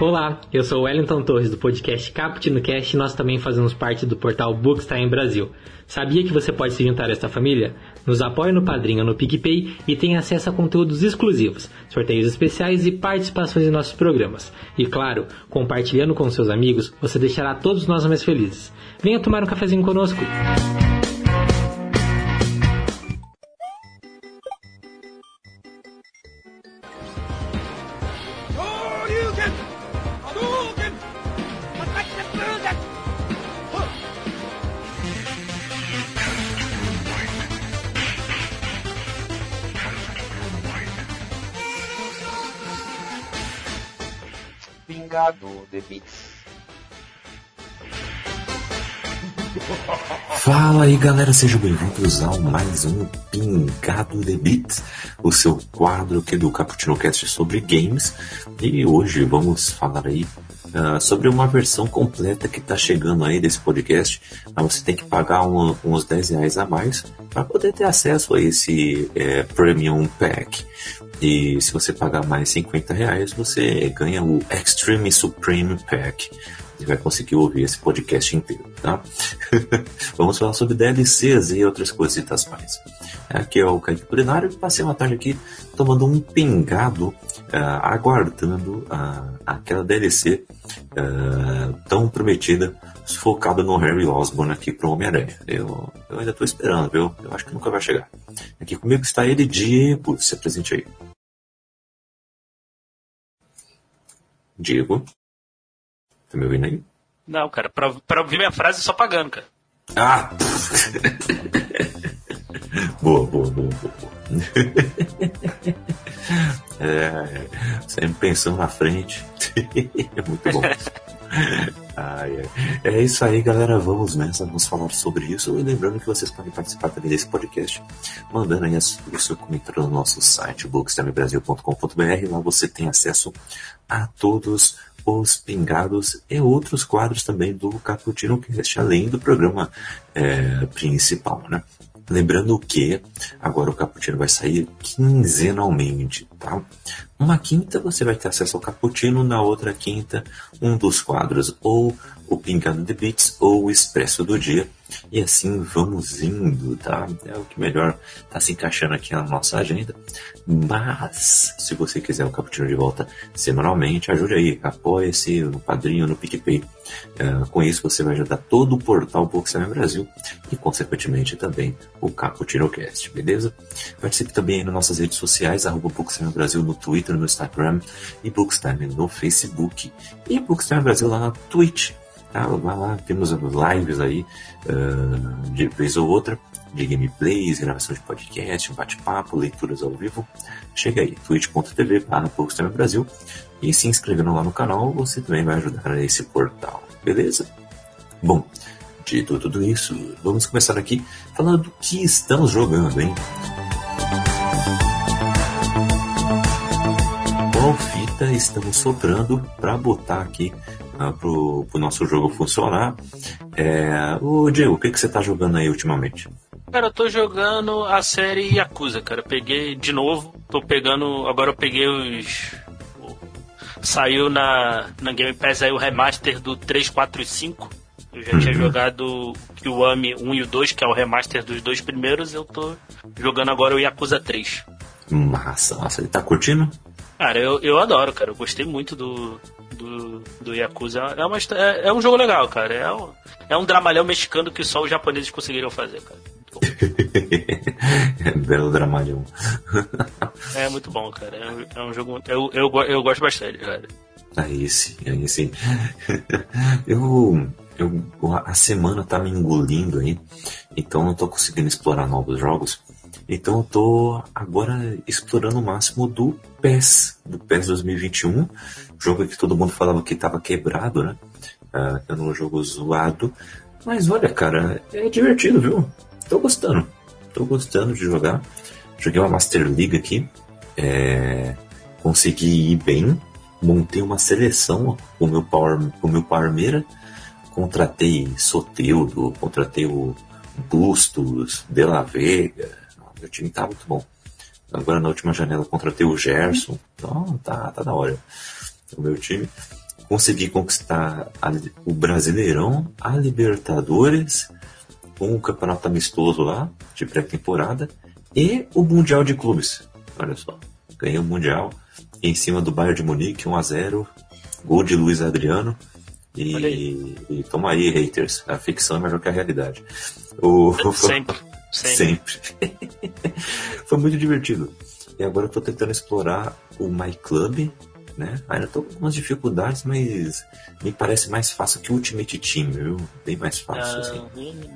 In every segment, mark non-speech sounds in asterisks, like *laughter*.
Olá, eu sou Wellington Torres do podcast Caputino Cast e nós também fazemos parte do portal Bookstime Brasil. Sabia que você pode se juntar a esta família? Nos apoie no Padrinho no PicPay e tenha acesso a conteúdos exclusivos, sorteios especiais e participações em nossos programas. E claro, compartilhando com seus amigos, você deixará todos nós mais felizes. Venha tomar um cafezinho conosco. Fala aí galera, sejam bem-vindos ao mais um Pingado de Beats, o seu quadro aqui do Cappuccino Cast sobre games. E hoje vamos falar aí uh, sobre uma versão completa que está chegando aí desse podcast. Mas você tem que pagar um, uns 10 reais a mais para poder ter acesso a esse é, Premium Pack. E se você pagar mais 50 reais, você ganha o Extreme Supreme Pack e vai conseguir ouvir esse podcast inteiro, tá? *laughs* Vamos falar sobre DLCs e outras coisitas mais. Aqui é o Kaique Culinário, passei uma tarde aqui tomando um pingado, uh, aguardando uh, aquela DLC uh, tão prometida, focada no Harry Osborn aqui pro Homem-Aranha. Eu, eu ainda tô esperando, viu? Eu acho que nunca vai chegar. Aqui comigo está ele, Diego, se apresente aí. Diego. Tá me ouvindo aí? Não, cara, pra, pra ouvir minha frase só pagando, cara. Ah! *laughs* *laughs* boa, boa, boa, boa. *laughs* é, sempre pensando na frente. *laughs* é muito bom. Ai, é isso aí, galera. Vamos nessa, vamos falar sobre isso. E lembrando que vocês podem participar também desse podcast, mandando aí o seu comentário no nosso site, bookstamebrasil.com.br. Lá você tem acesso a todos os pingados e outros quadros também do Caputino Cast, além do programa é, principal, né? Lembrando que agora o Caputino vai sair quinzenalmente, tá? Uma quinta você vai ter acesso ao Caputino, na outra quinta um dos quadros, ou o Pingado de Beats ou o Expresso do Dia. E assim vamos indo, tá? É o que melhor está se encaixando aqui na nossa agenda. Mas, se você quiser o Caputino de volta semanalmente, ajude aí, apoie-se no Padrinho, no PicPay. Uh, com isso você vai ajudar todo o portal Bookstime Brasil e, consequentemente, também o Caputino Cast, beleza? Participe também nas nossas redes sociais, arroba Bookstime Brasil no Twitter, no Instagram e Bookstime no Facebook. E Bookstime Brasil lá na Twitch. Tá? Vai lá, temos lives aí uh, de vez ou outra, de gameplays, gravação de podcast, bate-papo, leituras ao vivo. Chega aí, twitch.tv barra Brasil e se inscrevendo lá no canal, você também vai ajudar nesse portal, beleza? Bom, dito tudo isso, vamos começar aqui falando do que estamos jogando, hein? Qual fita estamos soprando para botar aqui uh, pro, pro nosso jogo funcionar? É... Ô Diego, o que, que você tá jogando aí ultimamente? Cara, eu tô jogando a série Yakuza, cara. peguei de novo, tô pegando. Agora eu peguei os. Saiu na, na Game Pass aí o remaster do 3, 4 e 5. Eu já uhum. tinha jogado o Kiwami 1 e o 2, que é o remaster dos dois primeiros. Eu tô jogando agora o Yakuza 3. Massa, massa. Ele tá curtindo? Cara, eu, eu adoro, cara. Eu gostei muito do, do, do Yakuza. É, uma, é, é um jogo legal, cara. É um, é um dramalhão mexicano que só os japoneses conseguiriam fazer, cara. *laughs* é belo dramalhão. é muito bom, cara. É, é um jogo. Eu, eu, eu gosto bastante, cara. Aí sim, aí sim. eu, eu. A semana tá me engolindo aí, então não tô conseguindo explorar novos jogos. Então eu tô agora explorando o máximo do PES, do PES 2021, jogo que todo mundo falava que tava quebrado, né? Uh, era um jogo zoado. Mas olha, cara, é divertido, viu? Tô gostando. Tô gostando de jogar. Joguei uma Master League aqui. É... Consegui ir bem. Montei uma seleção com o meu Power, o meu Parmeira. Contratei Soteudo, contratei o Bustos, De La Vega. Meu time tá muito bom. Agora na última janela contratei o Gerson. Então tá, tá da hora. O meu time. conseguir conquistar a- o Brasileirão, a Libertadores, um campeonato amistoso lá, de pré-temporada, e o Mundial de Clubes. Olha só, ganhei o Mundial em cima do Bayern de Munique, 1x0, gol de Luiz Adriano. E, e toma aí, haters. A ficção é melhor que a realidade. O, *laughs* Sempre. Sempre. Sempre. *laughs* Foi muito divertido. E agora eu tô tentando explorar o My Club, né? Ainda tô com algumas dificuldades, mas me parece mais fácil que o Ultimate Team, viu? Bem mais fácil, assim. Ah, hum.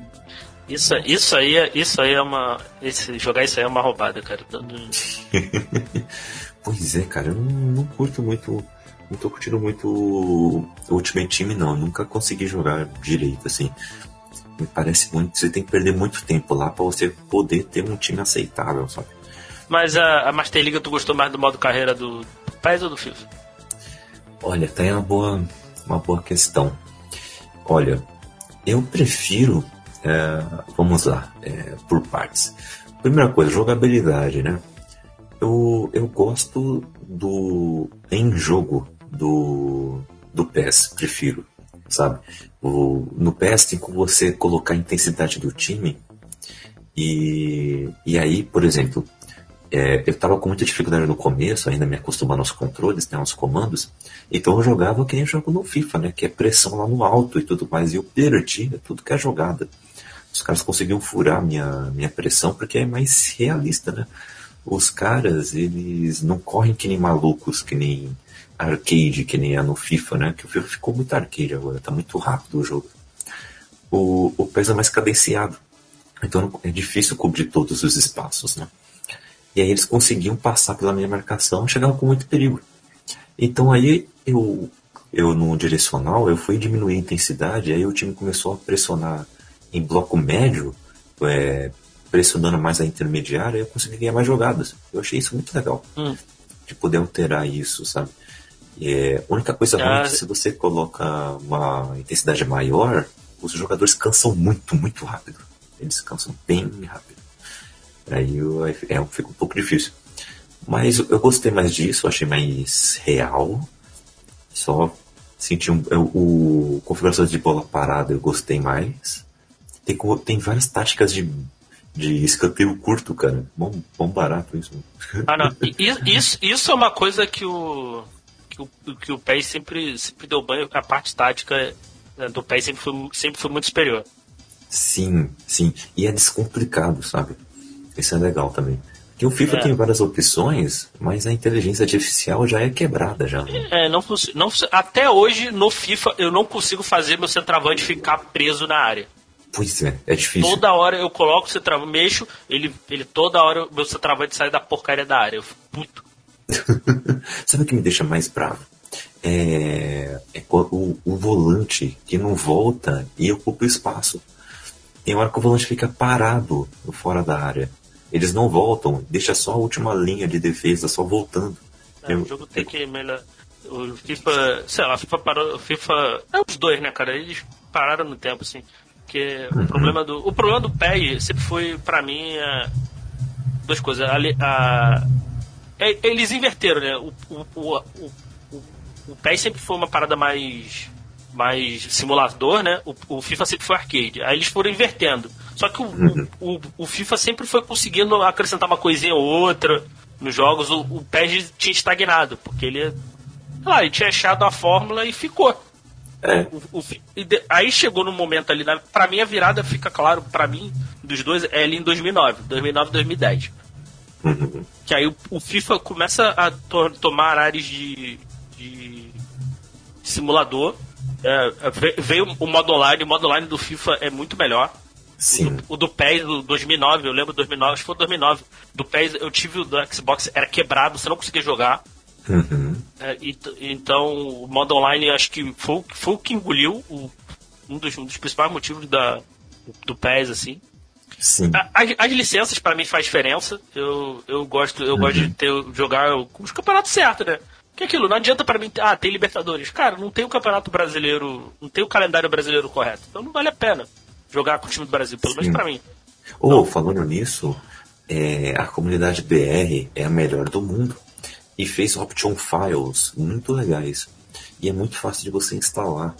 Isso, isso aí é, isso aí é uma. Esse, jogar isso aí é uma roubada, cara. Todo- *laughs* Pois é, cara, eu não, não curto muito. Não tô curtindo muito o Ultimate Team, não. Nunca consegui jogar direito, assim. Me parece muito. Você tem que perder muito tempo lá pra você poder ter um time aceitável, sabe? Mas a, a Master League tu gostou mais do modo carreira do PES ou do FIFA? Olha, tem uma boa, uma boa questão. Olha, eu prefiro. é, vamos lá, é, por partes. Primeira coisa, jogabilidade, né? Eu, eu gosto do. Em jogo do. Do PES, prefiro, sabe? O, no PES tem como você colocar a intensidade do time. E, e aí, por exemplo, é, eu tava com muita dificuldade no começo, ainda me acostumando aos controles, né, aos comandos. Então eu jogava que nem jogo no FIFA, né? Que é pressão lá no alto e tudo mais. E eu perdia tudo que é jogada. Os caras conseguiam furar minha, minha pressão porque é mais realista, né? Os caras, eles não correm que nem malucos, que nem arcade, que nem é no FIFA, né? Que o FIFA ficou muito arcade agora, tá muito rápido o jogo. O, o PES é mais cadenciado. Então é difícil cobrir todos os espaços, né? E aí eles conseguiam passar pela minha marcação, chegavam com muito perigo. Então aí eu, eu no direcional, eu fui diminuir a intensidade, aí o time começou a pressionar em bloco médio, é, pressionando mais a intermediária, eu consegui ganhar mais jogadas. Eu achei isso muito legal. Hum. De poder alterar isso, sabe? É, a única coisa ruim é Ah. que se você coloca uma intensidade maior, os jogadores cansam muito, muito rápido. Eles cansam bem rápido. Aí eu, é, fica um pouco difícil. Mas eu gostei mais disso, achei mais real. Só senti um, eu- o configurações de bola parada eu gostei mais. Tem, tem várias táticas de, de escanteio curto, cara. Bom, bom barato isso. Ah, não. Isso, isso é uma coisa que o. que o, que o PES sempre, sempre deu banho. A parte tática né, do PES sempre foi, sempre foi muito superior. Sim, sim. E é descomplicado, sabe? Isso é legal também. Porque o FIFA É. tem várias opções, mas a inteligência artificial já é quebrada já. né? É, não, não Até hoje, no FIFA, eu não consigo fazer meu centroavante ficar preso na área. Pois é, é difícil. Toda hora eu coloco o centroavante, mexo, ele, ele toda hora o meu centroavante sai da porcaria da área. Eu fico puto. *laughs* Sabe o que me deixa mais bravo? É, é o, o volante que não volta e ocupa o espaço. Tem hora que o volante fica parado fora da área. Eles não voltam, deixa só a última linha de defesa só voltando. É, Eu- o jogo tem que melhor. O FIFA, sei lá, FIFA parou. O FIFA. É os dois, né, cara? Eles pararam no tempo, assim. Porque o problema do. O problema do PES sempre foi, pra mim, é, duas coisas. A, a- eles inverteram, né? O, o, o, o, o, o PES sempre foi uma parada mais. mais simulador, né? O, o FIFA sempre foi arcade. Aí eles foram invertendo. Só que o, o, o, o FIFA sempre foi conseguindo acrescentar uma coisinha ou outra nos jogos. O, o PES tinha estagnado, porque ele. lá, ele tinha achado a fórmula e ficou. É, O- e de- aí chegou no momento ali, na, pra mim a virada fica claro, pra mim, dos dois, é ali em 2009, 2009 2010. Uhum, Que aí o, o FIFA começa a to- tomar áreas de, de simulador. É, é, ve- veio o modo online, o modo online do FIFA é muito melhor. sim. O do PES do 2009, eu lembro 2009, acho que foi 2009. Do PES eu tive o do Xbox, era quebrado, você não conseguia jogar. Uhum, É, e então, o modo online acho que foi, o- foi o que engoliu o- um, dos, um dos principais motivos da, do PES, assim. Sim. As, as licenças para mim faz diferença. Eu, eu gosto eu gosto de ter, jogar com os campeonatos certos, né? Que é aquilo, não adianta para mim, ter- ah, tem Libertadores. Cara, não tem o campeonato brasileiro, não tem o calendário brasileiro correto. Então não vale a pena jogar com o time do Brasil, pelo menos Sim. para mim. Ou, falando nisso, é, a comunidade BR é a melhor do mundo e fez option files muito legais. E é muito fácil de você instalar.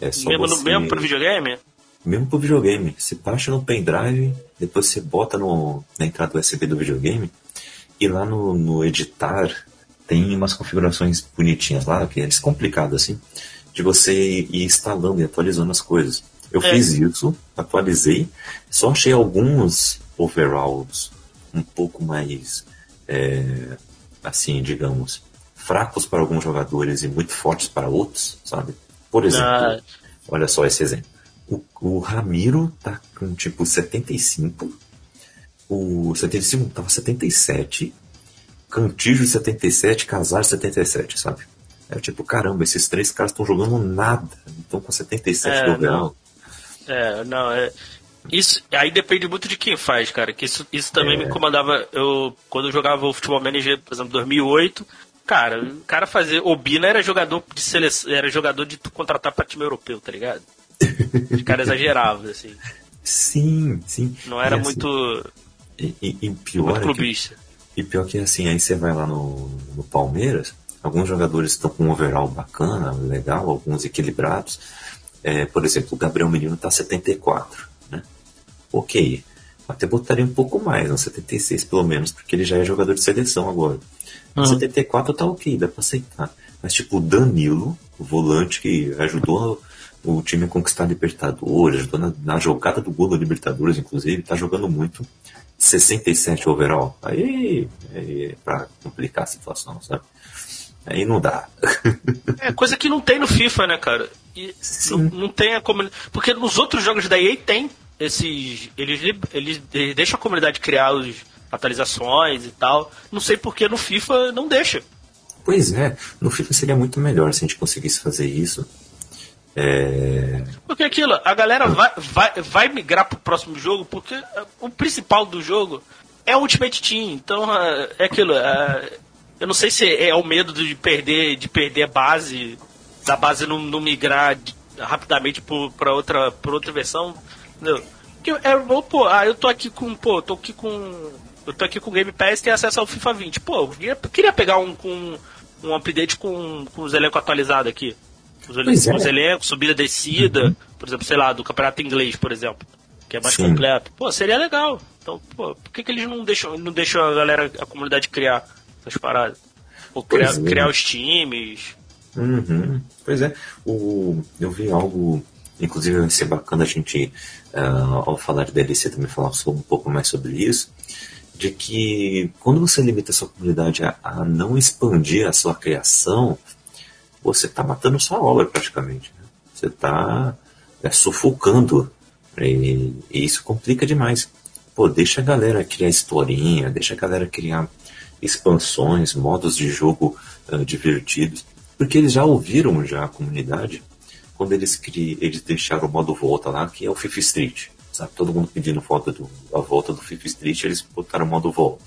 É só Mesmo, você... mesmo pro videogame? Mesmo pro videogame. Você baixa no pendrive, depois você bota no, na entrada USB do videogame, e lá no, no editar tem umas configurações bonitinhas lá, que é descomplicado assim, de você ir instalando e atualizando as coisas. Eu É. fiz isso, atualizei, só achei alguns overalls um pouco mais, é, assim, digamos, fracos para alguns jogadores e muito fortes para outros, sabe? Por exemplo, Ah. olha só esse exemplo. O, o Ramiro tá com tipo 75, o 75 tava 77, Cantijo 77, Casar 77, sabe? É tipo, caramba, esses três caras estão jogando nada, então com 77 É, do overall. É, não, é. Isso, aí depende muito de quem faz, cara. Que isso, isso também É. me incomodava. Eu, quando eu jogava o futebol manager, por exemplo, 2008, cara, o cara fazer. O Bina era jogador de seleção, era jogador de tu contratar pra time europeu, tá ligado? Os caras *laughs* exageravam, assim. Sim, sim. Não era E assim, muito, E, e- e pior muito é que clubista. E pior que assim, aí você vai lá no, no Palmeiras, alguns jogadores estão com um overall bacana, legal, alguns equilibrados. É, por exemplo, o Gabriel Menino tá 74, né? Ok. Até botaria um pouco mais, uns 76 pelo menos, porque ele já é jogador de seleção agora. Uhum. 74 tá ok, dá pra aceitar. Mas tipo, o Danilo, o volante que ajudou o time conquistar a Libertadores, ajudou na, na jogada do gol da Libertadores, inclusive, tá jogando muito. 67 overall. Aí, aí é pra complicar a situação, sabe? Aí não dá. *laughs* É coisa que não tem no FIFA, né, cara? E não, não tem a comunidade. Porque nos outros jogos da EA tem esses. Eles, eles, eles deixam a comunidade criar as atualizações e tal. Não sei porque no FIFA não deixa. pois é, no FIFA seria muito melhor se a gente conseguisse fazer isso. É, Porque aquilo, a galera vai, vai, vai migrar pro próximo jogo porque eh, o principal do jogo é o Ultimate Team. Então eh, é aquilo. eh, eu não sei se é o medo de perder, de perder a base, da base não, não migrar rapidamente pra outra, outra versão. Entendeu? É, bom, pô, ah, eu tô aqui com. Pô, tô aqui com. Eu tô aqui com o Game Pass tem acesso ao FIFA 20. Pô, eu queria, queria pegar um com um update com, com os elencos atualizados aqui. Os, Pois é. os elencos, subida, descida, por exemplo, sei lá, do campeonato inglês, por exemplo, que é mais Sim. completo. Pô, seria legal. Então, pô, por que, que eles não deixam, não deixam a galera, a comunidade criar essas paradas? Ou criar, é. criar os times. Uhum. Pois é, o, eu vi algo, inclusive vai ser bacana a gente, ah, ao falar de DLC, também falar um pouco mais sobre isso, de que quando você limita a sua comunidade a, a não expandir a sua criação, você está matando sua obra praticamente. né? Você está sufocando. E, e isso complica demais. Pô, deixa a galera criar historinha, deixa a galera criar expansões, modos de jogo ah, divertidos. Porque eles já ouviram já a comunidade quando eles, cri... eles deixaram o modo volta lá, que é o FIFA Street. Sabe? Todo mundo pedindo volta do... a volta do FIFA Street, eles botaram o modo volta.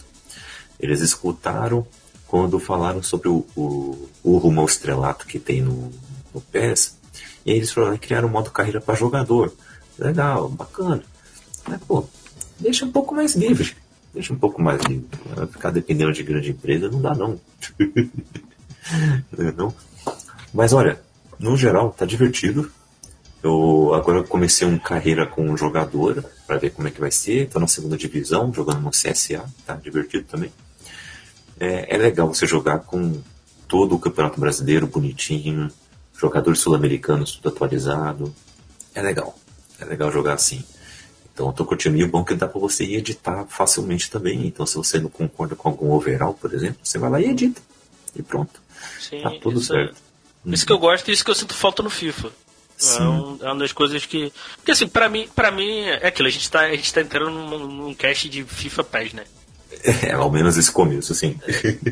Eles escutaram quando falaram sobre o, o, o rumo ao estrelato que tem no, no PES. E aí eles lá e criaram o modo carreira para jogador. Legal, bacana. Mas, pô, deixa um pouco mais livre. Deixa um pouco mais livre. Ficar dependendo de grande empresa não dá não. *laughs* Não? Mas olha, no geral, tá divertido. Eu agora comecei uma carreira com um jogador para ver como é que vai ser. Tô na segunda divisão, jogando no CSA, tá divertido também. É, é legal você jogar com todo o Campeonato Brasileiro bonitinho, jogadores sul-americanos tudo atualizado. É legal. É legal jogar assim. Então eu tô curtindo. E o bom é que dá para você editar facilmente também. Então se você não concorda com algum overall, por exemplo, você vai lá e edita. E pronto. Sim, Tá tudo isso, certo. Isso que eu gosto e isso que eu sinto falta no FIFA. Sim. É, um- é uma das coisas que. Porque assim, pra mim, pra mim é aquilo, a gente tá, a gente tá entrando num, num cast de FIFA PES, né? É, ao menos esse começo, assim.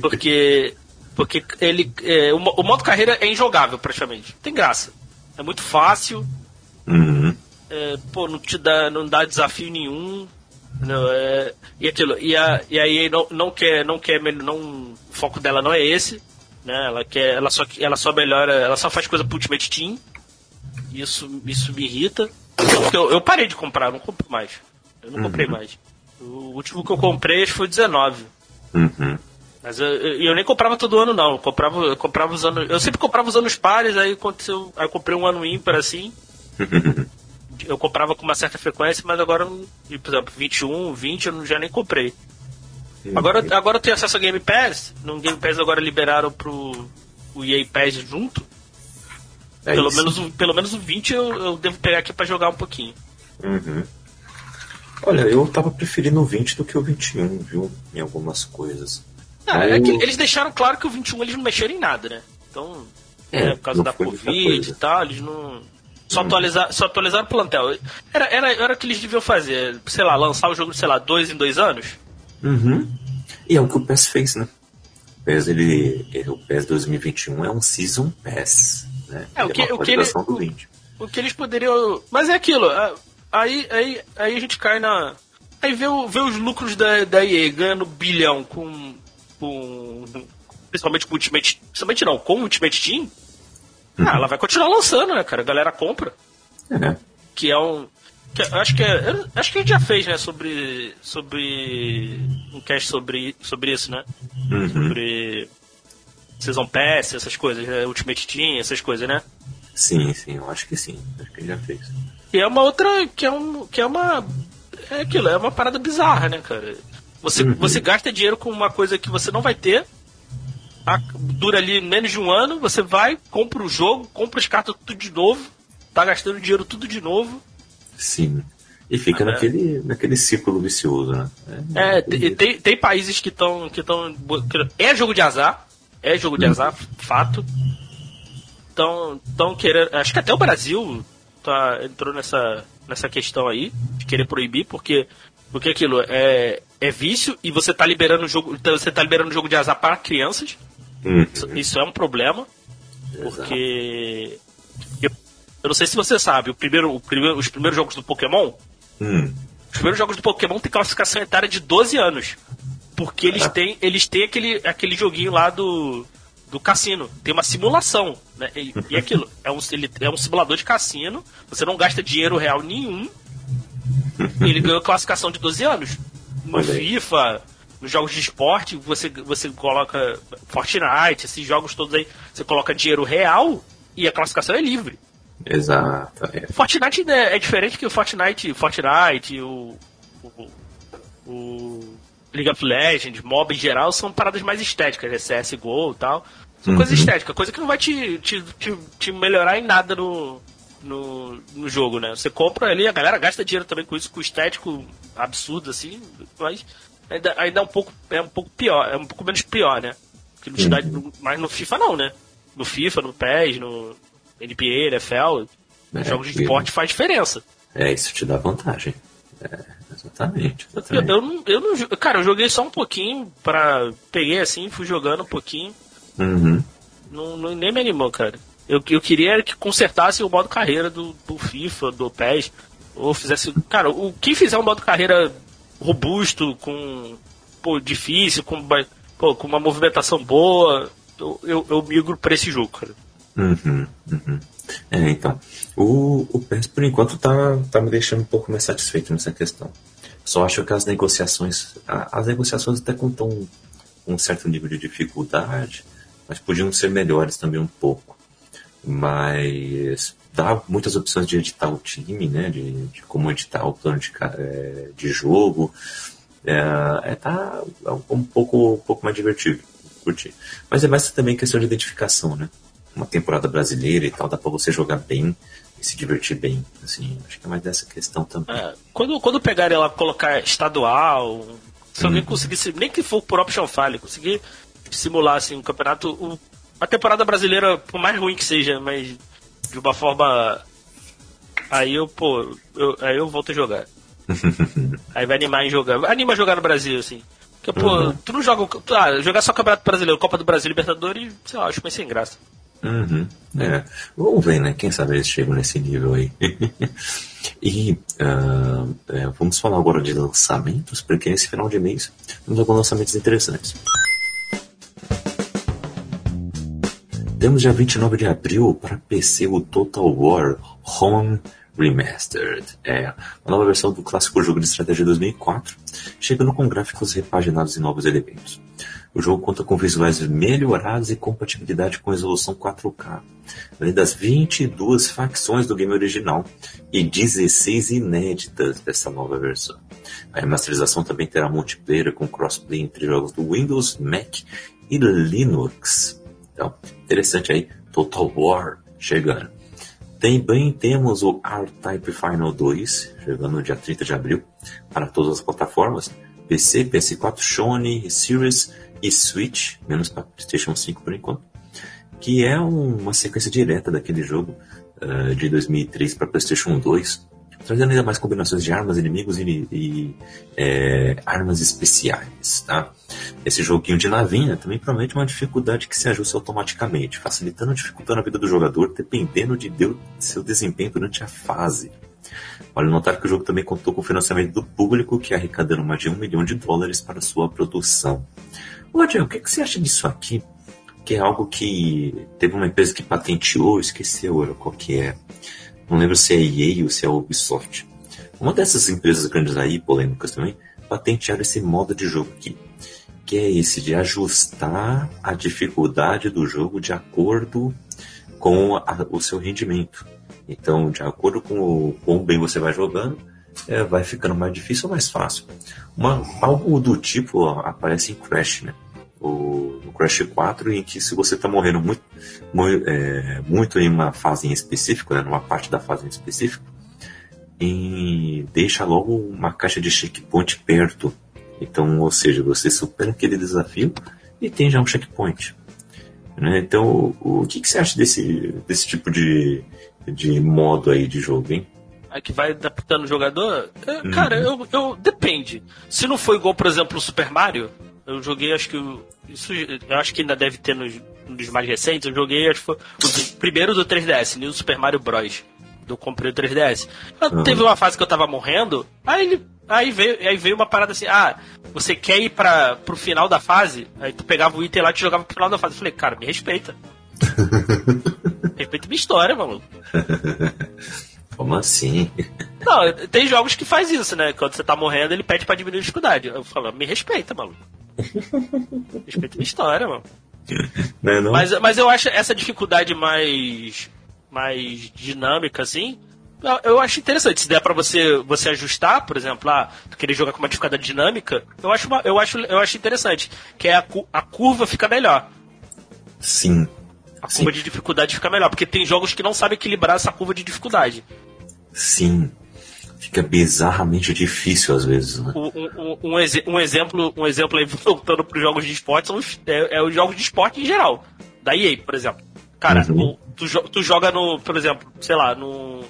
Porque. Porque ele. é, o, o modo carreira é injogável praticamente. Tem graça. É muito fácil. Uhum. é, pô, não te dá, não dá desafio nenhum. Não, é, e aquilo, e, a, e aí não, não quer, não quer, não, o foco dela não é esse, né? Ela quer, ela só, ela só melhora, ela só faz coisa pro Ultimate Team. Isso, isso me irrita. Eu, eu parei de comprar, não compro mais. Eu não comprei mais. O último que eu comprei foi 19. Uhum. Mas eu, eu, eu nem comprava todo ano, não. Eu comprava, eu comprava os anos. Eu sempre comprava os anos pares, aí aconteceu. Aí eu comprei um ano ímpar assim. *laughs* eu comprava com uma certa frequência, mas agora, por exemplo, 21, 20 eu já nem comprei. Agora, agora eu tenho acesso a Game Pass. No Game Pass agora liberaram pro o EA Pass junto. É pelo, isso. menos, o- pelo menos o 20 eu, eu devo pegar aqui pra jogar um pouquinho. Uhum. Olha, eu tava preferindo o 20 do que o 21, viu? Em algumas coisas. Ah, Eu- é que eles deixaram claro que o 21 eles não mexeram em nada, né? Então, É, né, por causa da Covid e tal, eles não. Só, atualizar, só atualizaram o plantel. Era, era, era o que eles deviam fazer. Sei lá, lançar o jogo, sei lá, dois em dois anos. Uhum. E é o que o PES fez, né? O PES, ele, ele- o PES 2021 é um Season Pass, né? É, o Ele que- uma o que ele- atualização do 20. O que eles poderiam. Mas é aquilo. ah, Aí, aí, aí a gente cai na. Aí vê, o- vê os lucros da, da EA ganhando bilhão com. com principalmente com o Ultimate. Principalmente não, com o Ultimate Team. Ah, ela vai continuar lançando, né, cara? A galera compra. É, Que é um. que acho que é, acho que a gente já fez, né, sobre. Sobre. Um cast sobre, sobre isso, né? Uhum. Sobre. Season Pass, essas coisas, né? Ultimate Team, essas coisas, né? Sim, sim, eu acho que sim. Acho que já fez. E é uma outra. Que é, um, que é uma. É aquilo, é uma parada bizarra, né, cara? Você, Uhum. você gasta dinheiro com uma coisa que você não vai ter. a- dura ali menos de um ano, você vai, compra o jogo, compra as cartas tudo de novo, tá gastando dinheiro tudo de novo. Sim. E fica Ah, é. naquele, naquele ciclo vicioso, né? É, tem, tem, tem países que estão. Que tão, é jogo de azar. É jogo de Uhum. azar, fato. Então, tão querendo. Acho que até o Brasil tá, entrou nessa, nessa questão aí, de querer proibir, porque. Porque aquilo é, é vício e você tá liberando o jogo. então Você tá liberando o jogo de azar para crianças. Uhum. Isso, isso é um problema. Porque. Eu, eu não sei se você sabe, o primeiro, o primeiro, os primeiros jogos do Pokémon Hum, os primeiros jogos do Pokémon têm classificação etária de 12 anos. Porque eles Ah. têm, eles têm aquele, aquele joguinho lá do, do cassino. Tem uma simulação. Né? E, e aquilo, *laughs* é um, ele, é um simulador de cassino. Você não gasta dinheiro real nenhum. E ele ganhou classificação de 12 anos. No. FIFA, nos jogos de esporte, você, você coloca Fortnite, esses jogos todos aí, você coloca dinheiro real e a classificação é livre. exato. É. Fortnite né, é diferente que o Fortnite, Fortnite, o, o, o League of Legends, MOBA em geral, são paradas mais estéticas, né? CSGO e tal. São Uhum. coisas estéticas, coisa que não vai te, te, te, te melhorar em nada no, no, no jogo, né? Você compra ali, a galera gasta dinheiro também com isso, com estético absurdo, assim, mas ainda, ainda é um pouco é um pouco pior, é um pouco menos pior, né? Que não te dá, mas no FIFA não, né? No FIFA, no PES, no NBA, NFL, É, jogos de esporte faz diferença. É, isso te dá vantagem. É, exatamente, Eu, exatamente. eu não, eu não, cara, eu joguei só um pouquinho para peguei assim, fui jogando um pouquinho, Uhum. não, não- nem me animou, cara. Eu, eu queria que consertasse o modo carreira do, do FIFA, do PES, ou fizesse, cara, o quem fizer um modo carreira robusto, com pô, difícil, com, pô, com uma movimentação boa, eu, eu, eu migro pra esse jogo, cara. Uhum, uhum. É, então, o, o PES por enquanto tá, tá me deixando um pouco mais satisfeito nessa questão. Só acho que as negociações, a- as negociações até contam um, um certo nível de dificuldade, mas podiam ser melhores também um pouco. Mas dá muitas opções de editar o time, né, de, de como editar o plano de, é, de jogo. É, é, tá um pouco, um pouco mais divertido, curtir. Mas é mais também questão de identificação, né? Uma temporada brasileira e tal, dá pra você jogar bem e se divertir bem. Assim, acho que é mais dessa questão também. É, quando, quando pegarem lá colocar estadual, se alguém conseguisse, nem que for por option file, conseguir simular assim, um campeonato, o- a temporada brasileira, por mais ruim que seja, mas de uma forma. Aí eu, pô, eu, aí eu volto a jogar. *laughs* aí vai animar em jogar. Anima a jogar no Brasil, assim. Porque, pô, Uhum. tu não joga. tu- Ah, jogar só Campeonato Brasileiro, Copa do Brasil, Libertadores, sei lá, acho meio sem graça. Uhum, é. Vamos ver, né? Quem sabe eles chegam nesse nível aí. *laughs* e ah, é, vamos falar agora de lançamentos, porque esse final de mês temos alguns lançamentos interessantes. Temos dia 29 de abril para PC o Total War Home Remastered. É uma nova versão do clássico jogo de estratégia de 2004, chegando com gráficos repaginados e novos elementos. O jogo conta com visuais melhorados e compatibilidade com resolução 4K, além das 22 facções do game original e 16 inéditas dessa nova versão. A remasterização também terá multiplayer com crossplay entre jogos do Windows, Mac e Linux. Então, interessante aí, Total War chegando. Também temos o R-Type Final 2, chegando no dia 30 de abril, para todas as plataformas, PC, PS4, Sony, Series e Switch, menos para PlayStation 5 por enquanto, que é um, uma sequência direta daquele jogo uh, de 2003 para PlayStation 2, trazendo ainda mais combinações de armas, inimigos e, e é, armas especiais. Tá? Esse joguinho de navinha também promete uma dificuldade que se ajusta automaticamente, facilitando e dificultando a vida do jogador, dependendo de seu desempenho durante a fase. Vale notar que o jogo também contou com o financiamento do público, que arrecadando mais de um milhão de dólares para sua produção. Ô, Adriano, o que, que você acha disso aqui? Que é algo que teve uma empresa que patenteou, esqueci agora qual que é. Não lembro se é a EA ou se é a Ubisoft. Uma dessas empresas grandes aí, polêmicas também, patentearam esse modo de jogo aqui. Que é esse de ajustar a dificuldade do jogo de acordo com a, o seu rendimento. Então, de acordo com o quão bem você vai jogando, é, vai ficando mais difícil ou mais fácil. Uma, algo do tipo ó, aparece em Crash, né? O, o, Crash 4, em que se você está morrendo muito, muito, é, muito, em uma fase em específico, né, numa parte da fase em específico, e deixa logo uma caixa de checkpoint perto. Então, ou seja, você supera aquele desafio e tem já um checkpoint. Né? Então, o, o que, que, você acha desse, desse tipo de, de modo aí de jogo, hein? Que vai adaptando o jogador? É, uhum. Cara, eu, eu. Depende. Se não for igual, por exemplo, o Super Mario, eu joguei, acho que. Isso, eu acho que ainda deve ter nos, nos mais recentes. Eu joguei, acho que foi o primeiro do 3DS, New Super Mario Bros. Eu comprei o 3DS. Uhum. Teve uma fase que eu tava morrendo, aí ele. Aí veio, aí veio uma parada assim, ah, você quer ir para pro final da fase? Aí tu pegava o item lá e te jogava pro final da fase. Eu falei, cara, me respeita. *laughs* respeita minha história, maluco. *laughs* Como assim? Não, tem jogos que faz isso, né? Quando você tá morrendo, ele pede pra diminuir a dificuldade. Eu falo, me respeita, maluco. *laughs* respeita minha história, mano. Não é não? Mas, mas eu acho essa dificuldade mais, mais dinâmica, assim, eu acho interessante. Se der pra você, você ajustar, por exemplo, ah, querer jogar com uma dificuldade dinâmica, eu acho, uma, eu acho, eu acho interessante. Que é a, a curva fica melhor. Sim. A curva Sim. de dificuldade fica melhor, porque tem jogos que não sabem equilibrar essa curva de dificuldade. Sim. Fica bizarramente difícil às vezes, né? Um, um, um, um exemplo, um exemplo aí, *laughs* voltando para os jogos de esporte, são os, é, é, os jogos de esporte em geral. Da EA, por exemplo. Cara, uhum. tu, tu joga no, por exemplo, sei lá, no,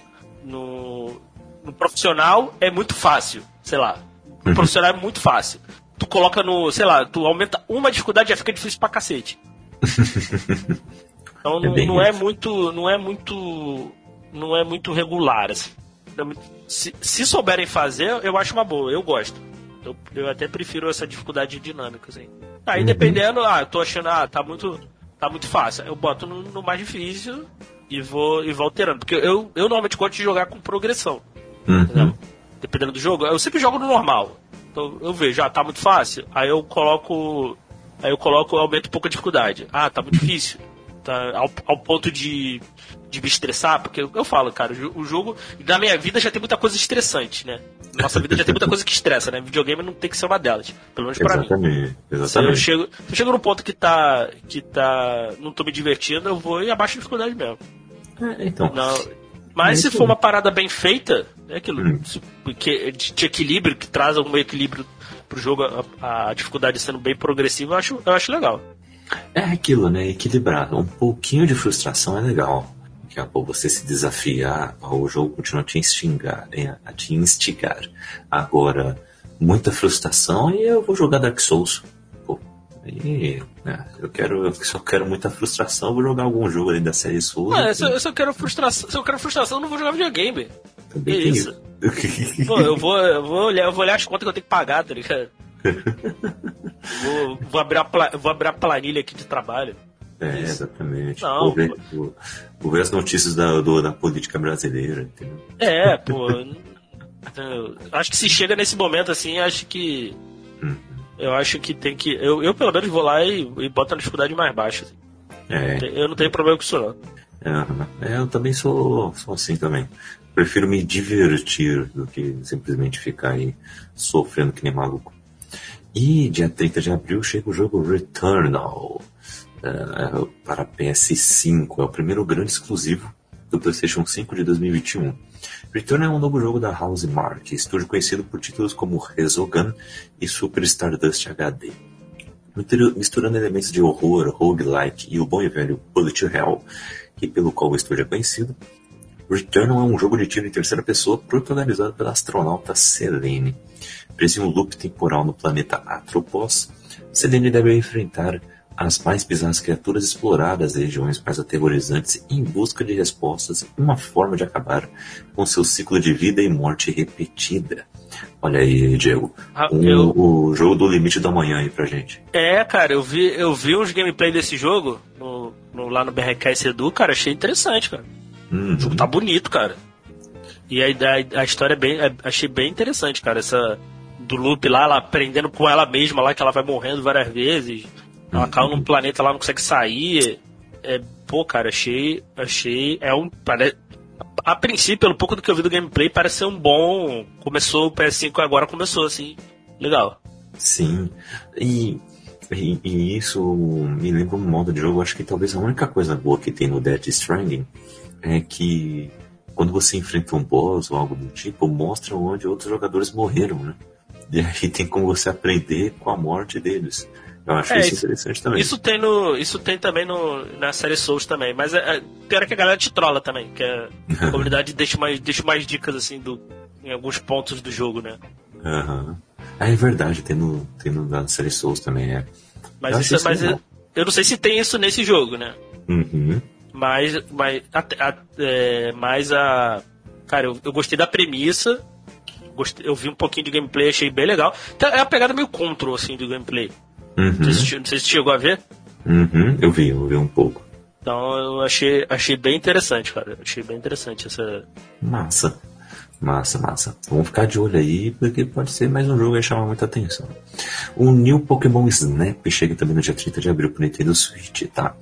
no, no profissional é muito fácil, sei lá. No uhum. profissional é muito fácil. Tu coloca no, sei lá, tu aumenta uma dificuldade já fica difícil pra cacete. *laughs* então é não, não é muito, não é muito não é muito regular. Assim. Se, se souberem fazer, eu acho uma boa, eu gosto. Eu, eu até prefiro essa dificuldade dinâmica, assim. Aí uhum. dependendo, ah, eu tô achando, ah, tá muito, tá muito fácil. Eu boto no, no, mais difícil e vou, e vou alterando. Porque eu, eu normalmente gosto de jogar com progressão. Uhum. Dependendo do jogo. Eu sempre jogo no normal. Então eu vejo, ah, tá muito fácil. Aí eu coloco. Aí eu coloco, aumento um pouco a dificuldade. Ah, tá muito difícil. Tá ao, ao ponto de de me estressar, porque eu, eu falo, cara, o, jogo. Na minha vida já tem muita coisa estressante, né? Nossa vida já tem muita coisa que estressa, né? Videogame não tem que ser uma delas. Pelo menos pra exatamente, mim. Exatamente. Se eu chego, se eu chego num ponto que tá. que tá. não tô me divertindo, eu vou e abaixo a dificuldade mesmo. É, então. Não, mas é se for uma parada bem feita, é aquilo hum. que, de, de, equilíbrio, que traz algum equilíbrio pro jogo, a, a, dificuldade sendo bem progressiva, eu acho, eu acho legal. É aquilo, né? Equilibrado. Um pouquinho de frustração é legal daqui a pouco você se desafiar, o jogo continua a te instigar, a te instigar. Agora, muita frustração e eu vou jogar Dark Souls. Pô, aí, né, eu quero, eu só quero muita frustração, vou jogar algum jogo ali da série Souls. Se, eu, se eu quero frustração, se eu quero frustração, eu não vou jogar videogame. Também é isso. isso. Pô, eu vou, eu vou olhar, eu vou olhar as contas que eu tenho que pagar, tá ligado? *laughs* vou, vou, abrir a, vou abrir a planilha aqui de trabalho. É, exatamente. Não, ver as notícias da, do, da política brasileira, entendeu? É, pô. acho que se chega nesse momento assim, acho que. Hum. Eu acho que tem que. Eu, eu pelo menos vou lá e, e boto na dificuldade mais baixa. Assim. É, Eu não tenho problema com isso não. É, eu também sou, sou assim também. Prefiro me divertir do que simplesmente ficar aí sofrendo que nem maluco. E dia 30 de abril chega o jogo Returnal eh, para PS5. É o primeiro grande exclusivo do PlayStation 5 de 2021. Returnal é um novo jogo da House Mark, estúdio conhecido por títulos como Resogun e Super Stardust HD. Mistura- Misturando elementos de horror, roguelike e o bom e velho Bullet Hell, que pelo qual o estúdio é conhecido, Returnal é um jogo de tiro em terceira pessoa protagonizado pela astronauta Selene. Presa em um loop temporal no planeta Atropos, Selene deve enfrentar as mais bizarras criaturas exploradas as regiões mais aterrorizantes em busca de respostas e uma forma de acabar com seu ciclo de vida e morte repetida. Olha aí, Diego, Ah, um- eu- o jogo do limite da manhã aí pra gente. É, cara, eu vi, eu vi uns gameplay desse jogo no, no- lá no BRKS Edu, cara, achei interessante, cara. Uhum. O jogo tá bonito, cara. E a, a, a história é bem. é- achei bem interessante, cara. Essa. Do loop lá, ela aprendendo com ela mesma lá, que ela vai morrendo várias vezes. Ela Uhum. caiu num planeta lá, não consegue sair. É, pô, cara, achei. Achei. É um. Pare... A princípio, pelo pouco do que eu vi do gameplay, parece ser um bom. Começou o PS5 agora começou, assim. Legal. Sim, e, e, e isso me lembra um modo de jogo. Acho que talvez a única coisa boa que tem no Death Stranding é que quando você enfrenta um boss ou algo do tipo, mostra onde outros jogadores morreram, né? E aí tem como você aprender com a morte deles. Eu acho É, isso isso- interessante também. Isso tem no. Isso tem também no, na série Souls também. Mas é, é, pior é que a galera te trola também. Que é, a *laughs* comunidade deixa mais, deixa mais dicas assim do, em alguns pontos do jogo, né? Aham. Ah, é verdade, tem no, tem no da série Souls também, é. Mas, Eu isso, isso mas eu, eu não sei se tem isso nesse jogo, né? Uhum. Mas, mas, a, a- é, mas a. Cara, eu, eu gostei da premissa. Gostei, eu vi um pouquinho de gameplay, achei bem legal. É uma pegada meio control, assim, do gameplay. Uhum. sei se chegou a ver. Uhum. Eu vi, eu vi um pouco. Então eu achei, achei bem interessante, cara. Achei bem interessante essa. Massa. Massa, massa. Vamos ficar de olho aí, porque pode ser mais um jogo que chama muita atenção. O New Pokémon Snap chega também no dia 30 de abril pro Nintendo Switch, tá?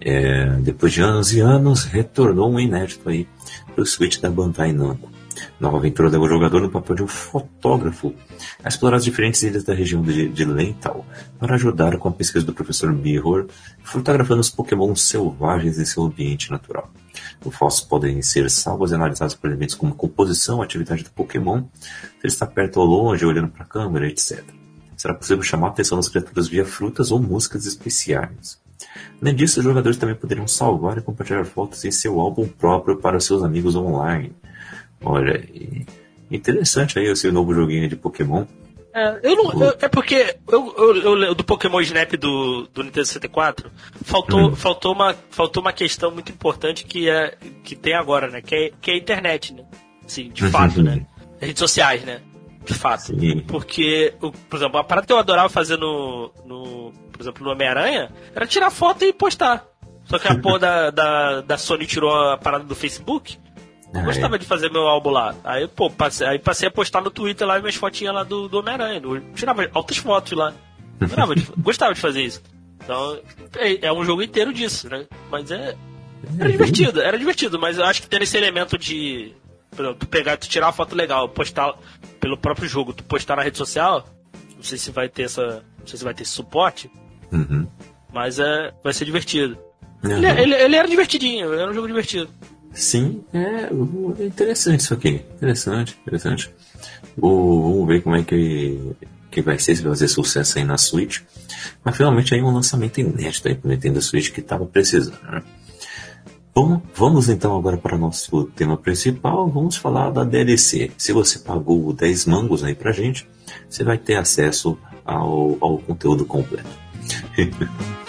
É, depois de anos e anos, retornou um inédito aí pro Switch da Bandai Namco. Nova aventura leva o jogador no papel de um fotógrafo a explorar as diferentes ilhas da região de, de Lental para ajudar com a pesquisa do professor Mirror, fotografando os Pokémon selvagens em seu ambiente natural. Os fósseis podem ser salvos e analisados por elementos como composição, atividade do Pokémon, se ele está perto ou longe, olhando para a câmera, etc. Será possível chamar a atenção das criaturas via frutas ou músicas especiais. Além disso, os jogadores também poderão salvar e compartilhar fotos em seu álbum próprio para seus amigos online. Olha, interessante aí esse novo joguinho de Pokémon. É, eu não, eu- é porque eu, eu, eu do Pokémon Snap do, do Nintendo 64 faltou, Hum. faltou, uma, faltou uma questão muito importante que, é, que tem agora, né? Que é, que é a internet, né? Assim, de fato, né? Redes sociais, né? De fato. Sim. Porque, por exemplo, a parada que eu adorava fazer no, no por exemplo, no Homem-Aranha era tirar foto e postar. Só que a porra da, da, da Sony tirou a parada do Facebook. Eu Ah, gostava de fazer meu álbum lá. Aí, pô, passei, aí passei a postar no Twitter lá minhas fotinhas lá do, do Homem-Aranha. Tirava altas fotos lá. Gostava de, *laughs* gostava de fazer isso. Então, é, é um jogo inteiro disso, né? Mas é. Era divertido, era divertido, mas eu acho que tendo esse elemento de. Tu pegar, tu tirar uma foto legal, postar pelo próprio jogo, tu postar na rede social, não sei se vai ter essa. Não sei se vai ter esse suporte, Uhum. mas é, vai ser divertido. Aham. Ele, ele, ele era divertidinho, era um jogo divertido. Sim, é, é interessante isso aqui. Interessante, interessante. Vou- vamos ver como é que, que vai ser, se vai fazer sucesso aí na Switch. Mas finalmente aí um lançamento inédito aí pro Nintendo Switch que tava precisando, né? Bom, vamos então agora para o nosso tema principal. Vamos falar da DLC. Se você pagou 10 mangos aí pra gente, você vai ter acesso ao, ao conteúdo completo. *laughs*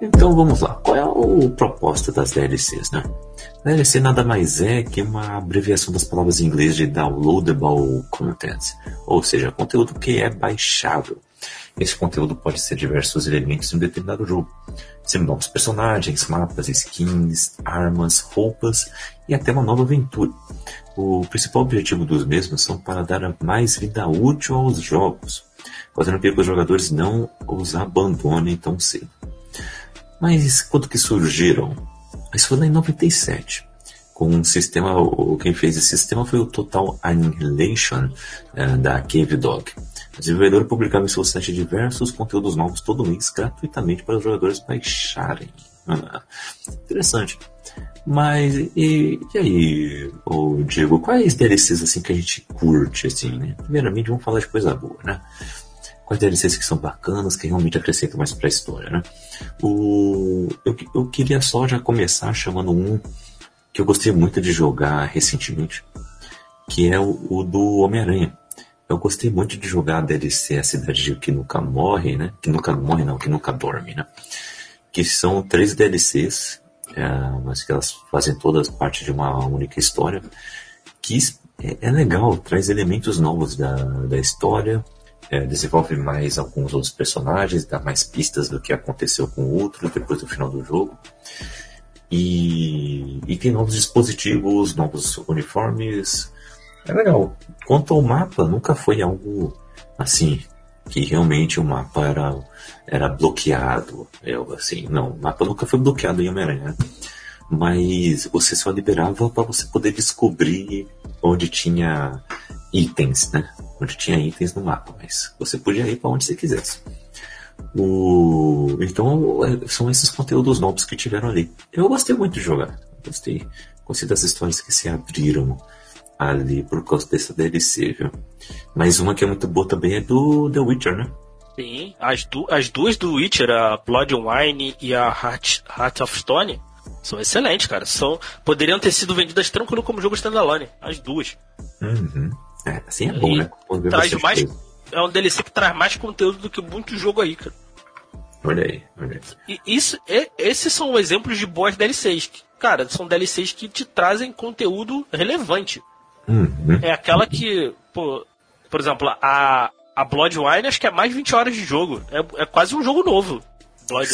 Então vamos lá. Qual é o propósito das DLCs, né? DLC nada mais é que uma abreviação das palavras em inglês de Downloadable Content, ou seja, conteúdo que é baixável. Esse conteúdo pode ser diversos elementos em um determinado jogo, sendo novos personagens, mapas, skins, armas, roupas e até uma nova aventura. O principal objetivo dos mesmos são para dar mais vida útil aos jogos, fazendo com que os jogadores não os abandonem tão cedo. Mas quando que surgiram? Isso foi em 97 com um sistema, quem fez esse sistema foi o Total Annihilation uh, da Cave Dog. A desenvolvedora publicava em seu site diversos conteúdos novos todo mês gratuitamente para os jogadores baixarem. Ah, *laughs* interessante. Mas e, e aí, ô Diego, quais DLCs assim que a gente curte assim, né? Primeiramente vamos falar de coisa boa, né? Quais DLCs que são bacanas, que realmente acrescentam mais para a história, né? O, eu, eu queria só já começar chamando um que eu gostei muito de jogar recentemente, que é o, o do Homem-Aranha. Eu gostei muito de jogar a DLC A Cidade que Nunca Morre, né? Que nunca morre, não, que nunca dorme, né? Que são três DLCs, é, mas que elas fazem todas parte de uma única história. Que é, é legal, traz elementos novos da, da história, é, desenvolve mais alguns outros personagens, dá mais pistas do que aconteceu com o outro depois do final do jogo. E, e tem novos dispositivos, novos uniformes. É legal. Quanto ao mapa, nunca foi algo assim, que realmente o mapa era, era bloqueado. Eu, assim, não, o mapa nunca foi bloqueado em Homem-Aranha. Mas você só liberava para você poder descobrir onde tinha itens, né? Onde tinha itens no mapa, mas você podia ir para onde você quisesse. O... Então é, são esses conteúdos novos que tiveram ali. Eu gostei muito de jogar. Gostei. Gostei das histórias que se abriram ali por causa dessa DLC, viu? Mas uma que é muito boa também é do The Witcher, né? Sim, as, du as duas do Witcher, a Blood and Wine e a Heart, Heart of Stone, são excelentes, cara. São, poderiam ter sido vendidas tranquilo como jogo standalone. As duas. Uhum. É, assim é bom, e né? Traz mais, é um DLC que traz mais conteúdo do que muito jogo aí, cara. Olha aí, olha aí. E isso, é, esses são exemplos de boas DLCs. Que, cara, são DLCs que te trazem conteúdo relevante. Uhum. É aquela que, pô, por exemplo, a, a Bloodwine acho que é mais 20 horas de jogo. É, é quase um jogo novo. Blood,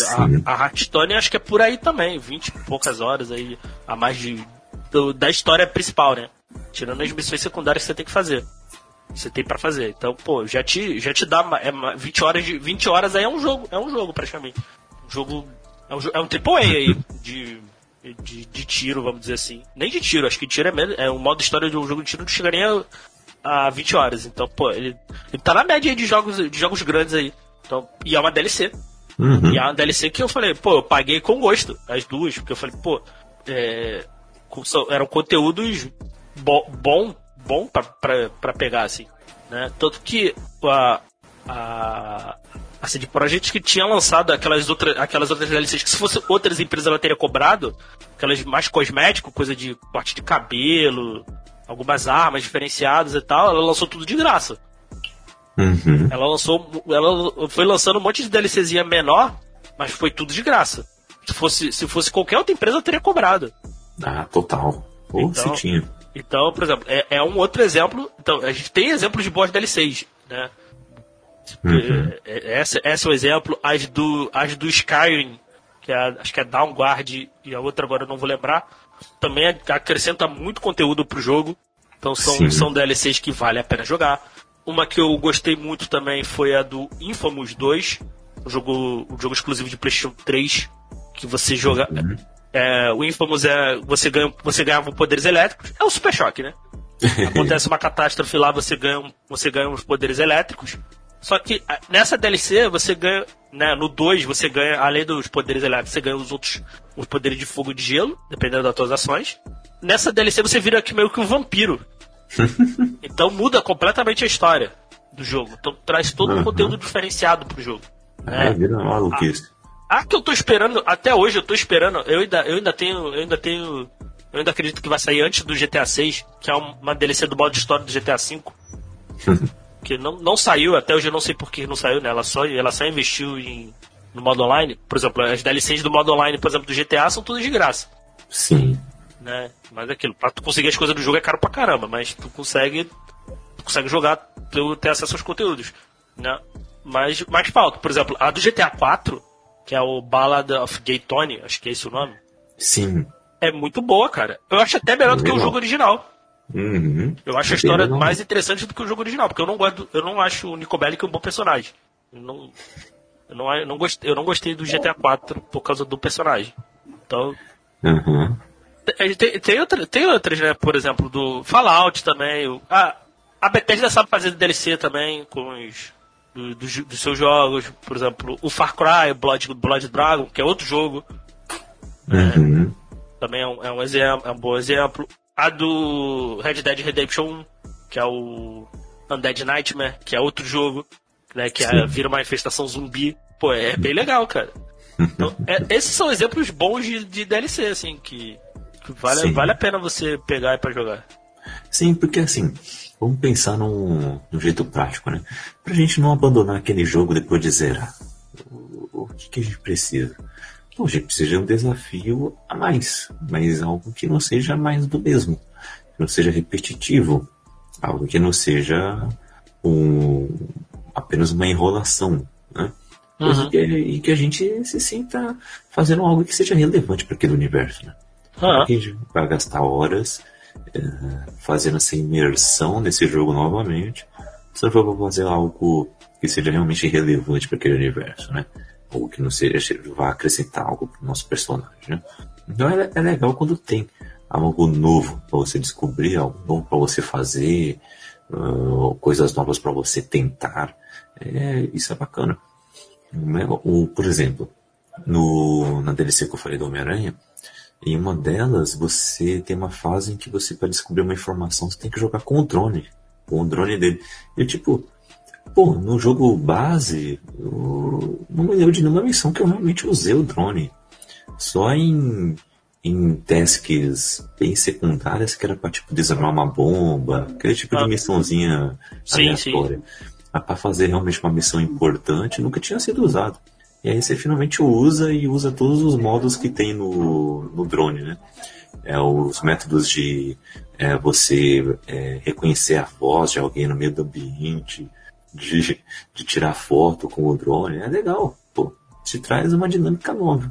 a, a Hearthstone acho que é por aí também, 20 e poucas horas aí, a mais de. Do, da história principal, né? Tirando as missões secundárias que você tem que fazer você tem para fazer. Então, pô, já te, já te dá é, 20 horas de 20 horas aí é um jogo, é um jogo praticamente. Um jogo é um, é um AAA aí *laughs* de, de, de, tiro, vamos dizer assim. Nem de tiro, acho que tiro é, é um modo história de um jogo de tiro não chegaria a, a 20 horas. Então, pô, ele, ele tá na média aí de jogos, de jogos grandes aí. Então, e é uma DLC. Uhum. E é uma DLC que eu falei, pô, eu paguei com gosto as duas, porque eu falei, pô, é, eram conteúdos bo bom bom para pegar, assim. Né? Tanto que a, a, a CD Projekt que tinha lançado aquelas outras, aquelas outras DLCs que se fosse outras empresas ela teria cobrado, aquelas mais cosmético, coisa de corte de cabelo, algumas armas diferenciadas e tal, ela lançou tudo de graça. Uhum. Ela lançou. Ela foi lançando um monte de DLCzinha menor, mas foi tudo de graça. Se fosse, se fosse qualquer outra empresa, teria cobrado. Ah, total. Ou então, se tinha. Então, por exemplo, é, é, um outro exemplo. Então, a gente tem exemplos de boss DLCs, né? Uhum. É, essa, esse é o exemplo. As do, as do Skyrim, que é, acho que é Downguard e a outra agora eu não vou lembrar, também acrescenta muito conteúdo pro jogo. Então são, são DLCs que vale a pena jogar. Uma que eu gostei muito também foi a do Infamous 2, o jogo, o jogo exclusivo de PlayStation 3, que você joga. Uhum. É, o Infamous é. Você, ganha, você ganhava poderes elétricos. É o Super Choque, né? *laughs* Acontece uma catástrofe lá, você ganha, você ganha os poderes elétricos. Só que nessa DLC você ganha. Né, no 2 você ganha, além dos poderes elétricos, você ganha os outros os poderes de fogo e de gelo, dependendo das suas ações. Nessa DLC você vira aqui meio que um vampiro. *laughs* então muda completamente a história do jogo. Então traz todo uhum. um conteúdo diferenciado pro jogo. É, né? vira uma maluquice. A que eu tô esperando, até hoje eu tô esperando, eu ainda, eu ainda tenho, eu ainda tenho, eu ainda acredito que vai sair antes do GTA 6, que é uma DLC do modo história do GTA 5. *laughs* que não, não saiu, até hoje eu não sei por que não saiu, né? Ela só, ela só investiu em, no modo online. Por exemplo, as DLCs do modo online, por exemplo, do GTA são todas de graça. Sim. Né? Mas é aquilo, pra tu conseguir as coisas do jogo é caro pra caramba, mas tu consegue, tu consegue jogar, tu ter acesso aos conteúdos. Né? Mas, mas falta. Por exemplo, a do GTA 4, que é o Ballad of Gay Tony, acho que é esse o nome. Sim. É muito boa, cara. Eu acho até melhor do que o jogo original. Uhum. Eu acho a É história mais interessante do que o jogo original, porque eu não gosto, eu não acho o Nico Bellic um bom personagem. Eu não, eu não, eu não gostei, eu não gostei do GTA 4 por causa do personagem. Então, Uhum. tem, tem, tem, outra, tem outras, né? Por exemplo, do Fallout também. O, a, a Bethesda sabe fazer DLC também com os do- dos dos seus jogos. Por exemplo, o Far Cry, Blood, Blood Dragon, que é outro jogo. Uhum. Também é um, é um exemplo, é um bom exemplo. A do Red Dead Redemption 1, que é o Undead Nightmare, que é outro jogo, né? Que é, vira uma infestação zumbi. Pô, é bem legal, cara. Então, *laughs* é- esses são exemplos bons de, de DLC, assim, que, que vale, Sim. vale a pena você pegar pra jogar. Sim, porque assim, vamos pensar num, num jeito prático, né? Pra gente não abandonar aquele jogo depois de zerar. O, o que, que a gente precisa? Bom, a gente precisa de um desafio a mais, mas algo que não seja mais do mesmo, que não seja repetitivo, algo que não seja um, apenas uma enrolação, né? Uhum. que, e que a gente se sinta fazendo algo que seja relevante para aquele universo, né? Ah, A gente vai gastar horas fazendo essa imersão nesse jogo novamente, se for pra fazer algo que seja realmente relevante para aquele universo, né? Ou que não seja, vá acrescentar algo pro nosso personagem, né? Então é, é legal quando tem algo novo para você descobrir, algo novo para você fazer, ah, coisas novas para você tentar. É, isso é bacana. Né? O, por exemplo, no, na DLC que eu falei do Homem-Aranha, em uma delas, você tem uma fase em que você, para descobrir uma informação, você tem que jogar com o drone. Com o drone dele. E tipo, pô, no jogo base, eu não me lembro de nenhuma missão que eu realmente usei o drone. Só em, em tasks bem secundárias que era pra tipo desarmar uma bomba, aquele tipo de Ah. missãozinha Sim, aleatória. Mas pra fazer realmente uma missão importante, nunca tinha sido usado. E aí você finalmente usa e usa todos os modos que tem no, no drone, né? É, os métodos de é, você é, reconhecer a voz de alguém no meio do ambiente, de, de tirar foto com o drone, é legal, pô. Te traz uma dinâmica nova.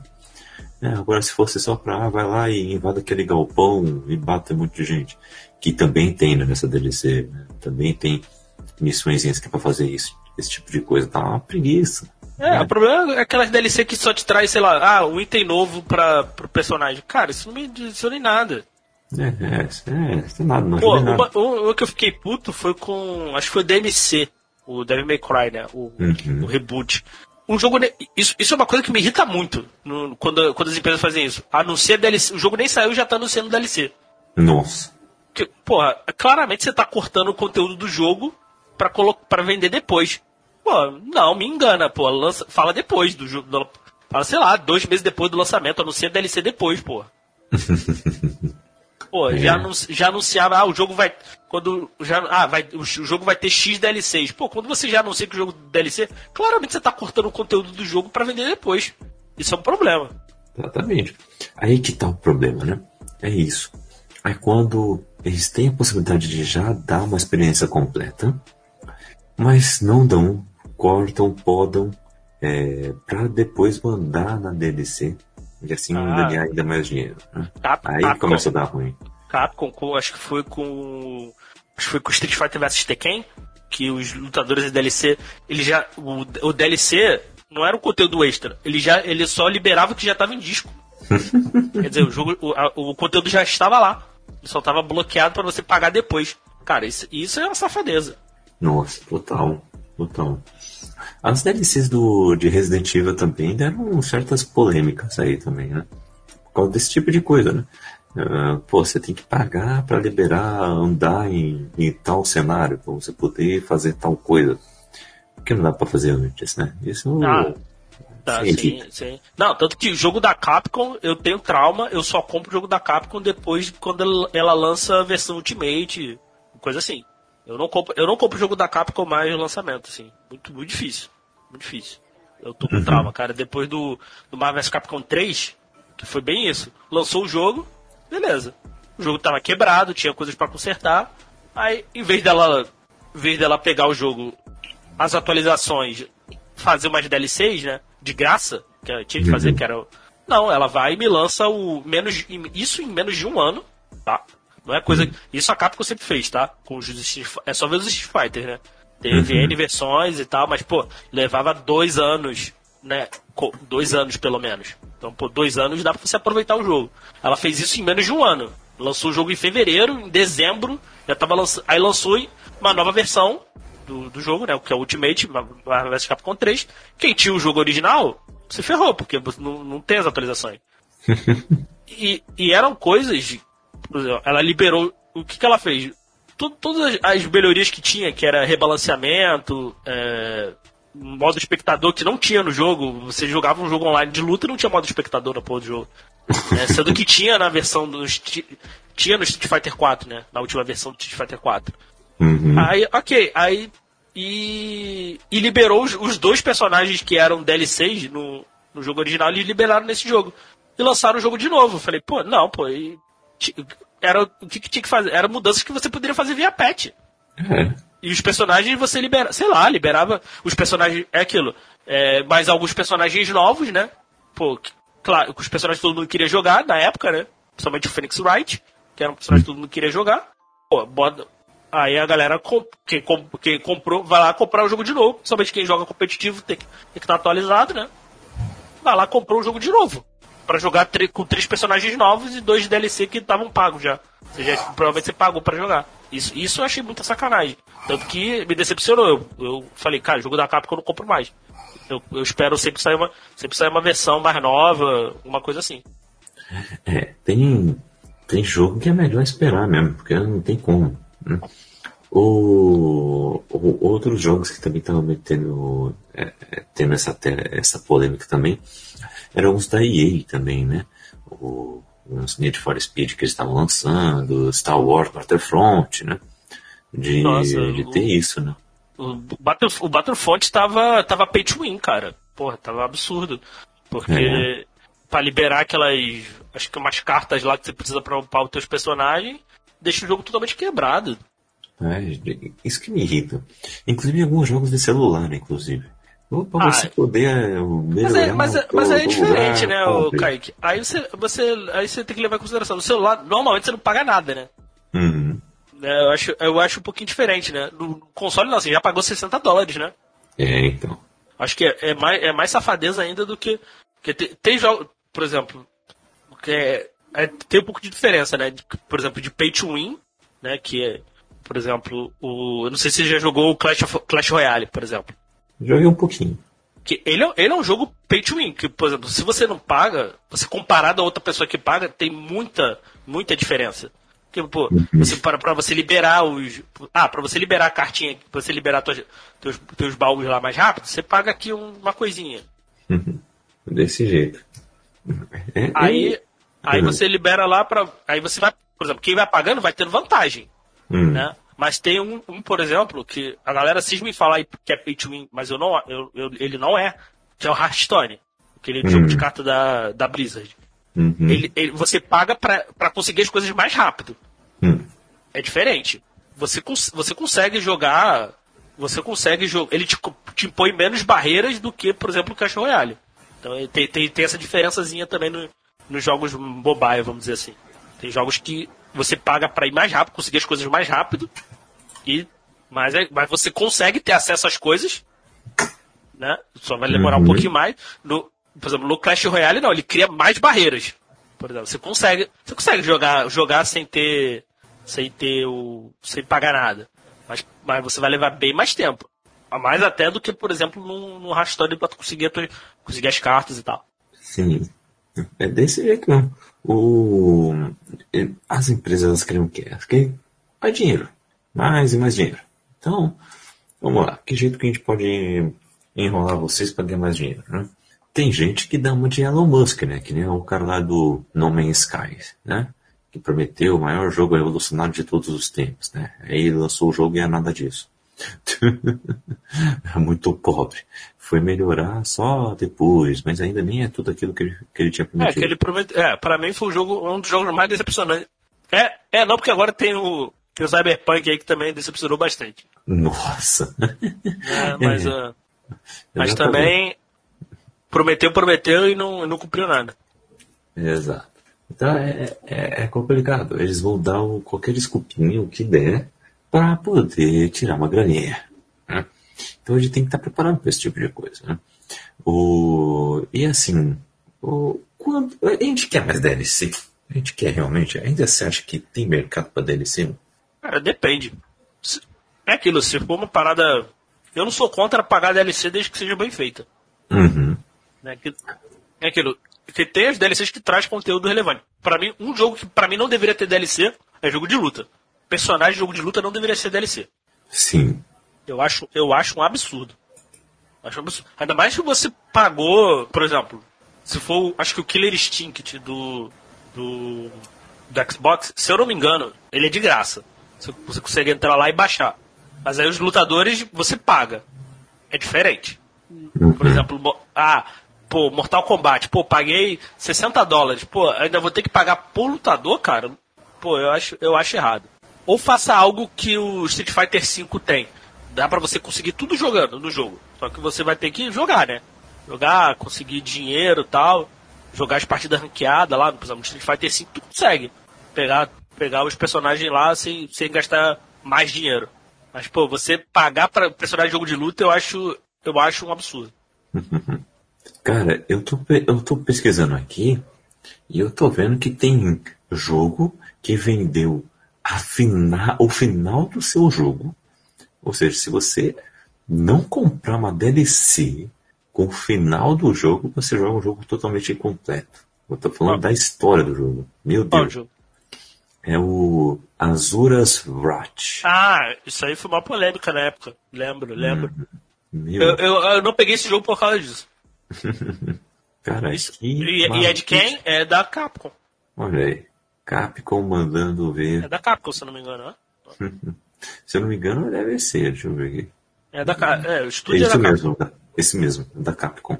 É, agora se fosse só pra, ah, vai lá e invada aquele galpão e bata um monte de gente. Que também tem né, nessa DLC, né? Também tem missões que é fazer isso, esse tipo de coisa. Tá uma preguiça. é, o problema é aquelas DLC que só te traz, sei lá, ah, um item novo pra, pro personagem. Cara, isso não me adiciona em nada. É, é, é, tem nada, não Pô, nada. uma, o, o que eu fiquei puto foi com. Acho que foi o DMC, o Devil May Cry, né? O, Uhum. o reboot. Um jogo. Isso, isso é uma coisa que me irrita muito no- quando, quando as empresas fazem isso. Anuncia DLC. O jogo nem saiu e já tá anunciando DLC. Nossa. Porque, porra, claramente você tá cortando o conteúdo do jogo pra, pra vender depois. Pô, não, me engana, pô. Lança, fala depois do jogo. Fala, sei lá, dois meses depois do lançamento, anuncia DLC depois, pô. *laughs* Pô, É. já, já anunciava, ah, o jogo vai. Quando. Já, ah, vai, o jogo vai ter X DLCs. Pô, quando você já anuncia que o jogo DLC, claramente você tá cortando o conteúdo do jogo pra vender depois. Isso é um problema. Exatamente. Aí que tá o problema, né? É isso. É quando eles têm a possibilidade de já dar uma experiência completa, mas não dão, cortam, podam, é, pra depois mandar na DLC e assim Ah. ganhar ainda mais dinheiro. Né? Cap- Aí Capcom, começa a dar ruim. Capcom, com- acho que foi com. Acho que foi com Street Fighter vs Tekken, que os lutadores de DLC, ele já. O, o DLC não era um conteúdo extra. Ele já ele só liberava o que já estava em disco. *laughs* Quer dizer, o jogo. O, a- o conteúdo já estava lá. Ele só estava bloqueado para você pagar depois. Cara, isso, isso é uma safadeza. Nossa, total, total. As DLCs do, de Resident Evil também deram certas polêmicas aí também, né? Por causa desse tipo de coisa, né? Ah, pô, você tem que pagar pra liberar andar em, em tal cenário, pra você poder fazer tal coisa. Que não dá pra fazer antes, né? Isso Ah, Tá, Sim, sim, sim. Não, tanto que o jogo da Capcom, eu tenho trauma, eu só compro o jogo da Capcom depois de quando ela lança a versão Ultimate, coisa assim. Eu não compro, eu não compro o jogo da Capcom mais no lançamento, assim. Muito, muito difícil. Muito difícil. Eu tô com trauma, cara. Depois do, do Marvel vs Capcom 3, que foi bem isso. Lançou o jogo, beleza. O jogo tava quebrado, tinha coisas pra consertar. Aí, em vez dela, em vez dela pegar o jogo, as atualizações fazer umas DLCs, né? De graça, que ela tinha que fazer, Uhum. que era. Não, ela vai e me lança o menos. Isso em menos de um ano, tá? Não é coisa. Isso a Capcom sempre fez, tá? Com os É só ver os Street Fighter, né? Teve Uhum. N versões e tal, mas, pô, levava dois anos, né? Dois anos, pelo menos. Então, pô, dois anos dá pra você aproveitar o jogo. Ela fez isso em menos de um ano. Lançou o jogo em fevereiro, em dezembro, já tava lançando. Aí lançou uma nova versão do, do jogo, né? Que é o Ultimate, Marvel vs Capcom 3. Quem tinha o jogo original se ferrou, porque não, não tem as atualizações. *laughs* e, e eram coisas. De- por exemplo, ela liberou. O que, que ela fez? Todas as, as melhorias que tinha, que era rebalanceamento, é, modo espectador que não tinha no jogo. Você jogava um jogo online de luta e não tinha modo espectador na porra do jogo. É, sendo que tinha na versão do. Tinha no Street Fighter 4, né? Na última versão do Street Fighter 4. Uhum. Aí, ok, aí. E, e liberou os, os dois personagens que eram DLCs no, no jogo original, eles liberaram nesse jogo. E lançaram o jogo de novo. Eu falei, pô, não, pô, e, era o que, que tinha que fazer? Era mudanças que você poderia fazer via patch. É. E os personagens você libera, sei lá, liberava os personagens, é aquilo. É, mas alguns personagens novos, né? Pô, que- claro, os personagens que todo mundo queria jogar na época, né? Principalmente o Phoenix Wright, que era um personagem que todo mundo queria jogar. Pô, bota, aí a galera, com- quem, quem comprou, vai lá comprar o jogo de novo. Principalmente quem joga competitivo tem que tem que estar atualizado, né? Vai lá comprou o jogo de novo. Pra jogar com três personagens novos e dois DLC que estavam pagos já. Ou seja, provavelmente você pagou pra jogar. Isso, isso eu achei muita sacanagem. Tanto que me decepcionou. Eu, eu falei, cara, jogo da Capcom eu não compro mais. Eu, eu espero sempre sair uma, sempre sair uma versão mais nova, uma coisa assim. É, tem, tem jogo que é melhor esperar mesmo, porque não tem como. Né? O, o- outros jogos que também estavam metendo, é, é, tendo essa, essa polêmica também, eram os da EA também, né? O, os Need for Speed que eles estavam lançando, Star Wars Battlefront, né? De, Nossa, de o- ter isso, né? O, Battle, o Battlefront tava, tava pay to win, cara. Porra, tava absurdo. Porque É. pra liberar aquelas. Acho que umas cartas lá que você precisa pra upar os teus personagens, deixa o jogo totalmente quebrado. É, isso que me irrita. Inclusive em alguns jogos de celular, inclusive. Ou Pra Ah, você poder é, Mas, é, mas, é- mas é lugar, diferente, né, o. Kaique? Aí você, você, aí você tem que levar em consideração. No celular, normalmente você não paga nada, né? Uhum. É, Eu acho, eu acho um pouquinho diferente, né? No console não, você já pagou 60 dólares, né? É, então. Acho que é, é mais, é mais safadeza ainda do que. Porque tem, tem jogos, por exemplo, que é, é- tem um pouco de diferença, né? De- por exemplo, de pay to win, né? Que é, por exemplo, o. Eu não sei se você já jogou o Clash, of- Clash Royale, por exemplo. Joguei um pouquinho. Que ele, é- ele é um jogo pay to win, que, por exemplo, se você não paga, você comparado a outra pessoa que paga, tem muita, muita diferença. Porque, pô, você, para, pra você liberar os. Ah, pra você liberar a cartinha, pra você liberar tuas, teus, teus baús lá mais rápido, você paga aqui um- uma coisinha. Desse jeito. É, Aí, é- aí Uhum. você libera lá pra. Aí você vai. Por exemplo, quem vai pagando vai tendo vantagem. Hum. Né? Mas tem um, um, por exemplo, que a galera cisma em falar que é pay to win, mas eu não, eu, eu- ele não é, que é o Hearthstone. Aquele Hum. jogo de carta da, da Blizzard. Uhum. Ele, ele- você paga pra, pra conseguir as coisas mais rápido. Hum. É diferente. Você, cons- você consegue jogar. Você consegue jogar. Ele te, te impõe menos barreiras do que, por exemplo, o Clash Royale. Então tem, tem, tem essa diferençazinha também no- nos jogos mobile, vamos dizer assim. Tem jogos que você paga pra ir mais rápido, conseguir as coisas mais rápido. E, mas, é- mas você consegue ter acesso às coisas. Né? Só vai demorar um Uhum. pouquinho mais. No, por exemplo, no Clash Royale não, ele cria mais barreiras. Por exemplo, você consegue, você consegue jogar, jogar sem ter, sem ter o, sem pagar nada. Mas, mas você vai levar bem mais tempo. Mais até do que, por exemplo, no, no Hearthstone pra tu conseguir, conseguir as cartas e tal. Sim. É desse jeito mesmo. O... As empresas elas o quê? Elas querem mais dinheiro. Mais e mais dinheiro. Então, vamos lá. Que jeito que a gente pode enrolar vocês para ganhar mais dinheiro, né? Tem gente que dá uma de Elon Musk, né? Que nem o cara lá do No Man's Sky, né? Que prometeu o maior jogo revolucionário de todos os tempos, né? Aí lançou o jogo e é nada disso. É muito pobre. Foi melhorar só depois, mas ainda nem é tudo aquilo que ele, que ele tinha É, prometido. que ele promete, é, pra mim foi um jogo, um dos jogos mais decepcionantes. É, é, não, porque agora tem o, tem o Cyberpunk aí que também decepcionou bastante. Nossa. É, mas, *laughs* É. ah, Mas também prometeu, prometeu e não, não cumpriu nada. Exato. Então é, é, é complicado. Eles vão dar o- qualquer desculpinho que der para poder tirar uma graninha. né? Então a gente tem que estar preparado para esse tipo de coisa. Né? O, e assim, o, quando, a gente quer mais DLC? A gente quer realmente? Ainda você acha que tem mercado para DLC? Cara, depende. É aquilo, se for uma parada. Eu não sou contra pagar DLC desde que seja bem feita. Uhum. Né? Que- É aquilo. Que tem as DLCs que traz conteúdo relevante. Pra mim, um jogo que pra mim não deveria ter DLC é jogo de luta. Personagem de jogo de luta não deveria ser DLC. Sim. Eu acho, eu acho um absurdo. Acho um absurdo. Ainda mais que você pagou, por exemplo, se for, acho que o Killer Instinct do, do, do Xbox, se eu não me engano, ele é de graça. Você, você consegue entrar lá e baixar. Mas aí os lutadores você paga. É diferente. Por exemplo, ah, pô, Mortal Kombat, pô, paguei 60 dólares, pô, ainda vou ter que pagar por lutador, cara? Pô, eu acho, eu acho errado. Ou faça algo que o Street Fighter V tem. Dá pra você conseguir tudo jogando no jogo. Só que você vai ter que jogar, né? Jogar, conseguir dinheiro tal. Jogar as partidas ranqueadas lá, no Street Fighter V, tu consegue. Pegar, pegar os personagens lá sem, sem gastar mais dinheiro. Mas, pô, você pagar pra personagem de jogo de luta, eu acho, eu acho um absurdo. *laughs* Cara, eu tô, eu tô pesquisando aqui e eu tô vendo que tem jogo que vendeu fina, o final do seu jogo. Ou seja, se você não comprar uma DLC com o final do jogo, você joga um jogo totalmente incompleto. Eu tô falando Ah. da história do jogo. Meu Deus. jogo? É o Azuras Wrath. Ah, isso aí foi uma polêmica na época. Lembro, lembro. Meu, Eu, eu, eu não peguei esse jogo por causa disso. *laughs* cara, Isso- E, e é de quem? É da Capcom. Olha aí. Capcom mandando ver. É da Capcom, se eu não me engano, né? *laughs* Se eu não me engano, deve ser. Deixa eu ver aqui. É da Ca- É, o estúdio é Esse da Capcom. mesmo, da- esse mesmo, da Capcom.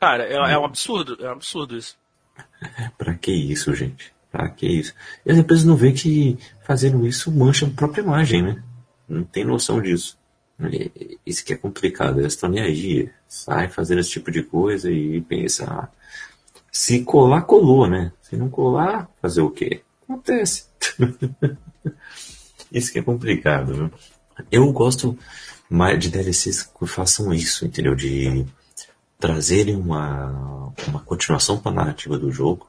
Cara, é, é um absurdo. É um absurdo isso. *laughs* Pra que isso, gente? Pra que isso? E as empresas não veem que fazendo isso mancha a própria imagem, né? Não tem noção disso. Isso que é complicado. Eles estão nem aí. Sai fazendo esse tipo de coisa e pensa. ah, se colar, colou, né? Se não colar, fazer o quê? Acontece. *laughs* isso que é complicado, viu? Eu gosto mais de DLCs que façam isso, entendeu? De trazerem uma, uma continuação para a narrativa do jogo,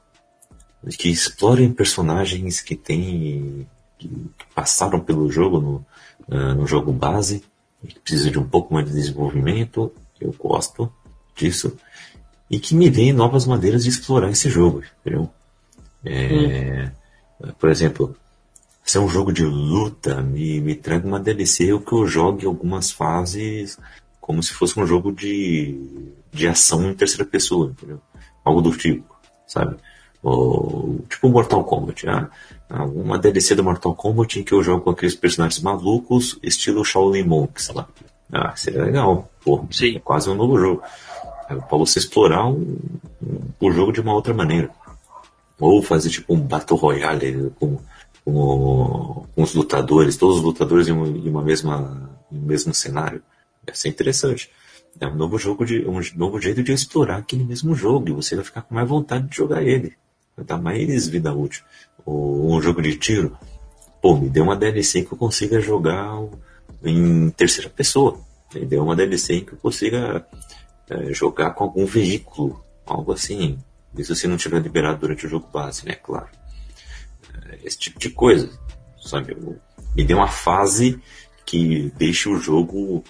que explorem personagens que têm que, passaram pelo jogo no, ah, no jogo base, que precisam de um pouco mais de desenvolvimento, eu gosto disso, e que me deem novas maneiras de explorar esse jogo, entendeu? É, Por exemplo, se é um jogo de luta, me, me traga uma DLC ou que eu jogue algumas fases como se fosse um jogo de, de ação em terceira pessoa, entendeu? Algo do tipo, sabe? Ou, tipo Mortal Kombat, ah, ah, uma DLC do Mortal Kombat em que eu jogo com aqueles personagens malucos, estilo Shaolin Monks lá. Ah, seria legal, pô, Sim. é quase um novo jogo. Pra você explorar um- um- o jogo de uma outra maneira. Ou fazer tipo um Battle Royale com, com, com os lutadores, todos os lutadores em uma, em uma mesma, em um mesmo cenário. Ia ser interessante. É um novo jogo de um novo jeito de explorar aquele mesmo jogo e você vai ficar com mais vontade de jogar ele. Vai dar mais vida útil. Ou um jogo de tiro. Pô, me deu uma DLC que eu consiga jogar em terceira pessoa. Me deu uma DLC que eu consiga eh, jogar com algum veículo, algo assim. Isso se não tiver liberado durante o jogo base, né? Claro. Eh, Esse tipo de coisa, sabe? Eu- Me dê uma fase que deixe o jogo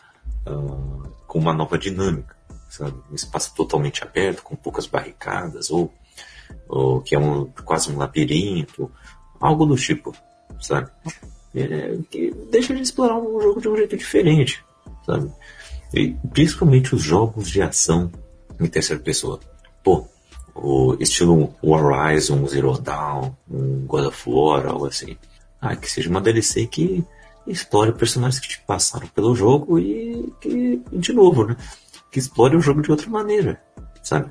ah, com uma nova dinâmica, sabe? Um espaço totalmente aberto, com poucas barricadas, ou, ou que é um, quase um labirinto, algo do tipo, sabe? É, que deixa de explorar um jogo de um jeito diferente, sabe? E principalmente os jogos de ação em terceira pessoa. Pô, o estilo Horizon, Zero Dawn, um God of War, algo assim. Ah, que seja uma DLC que explore personagens que te passaram pelo jogo e que, de novo, né? Que explore o jogo de outra maneira, sabe?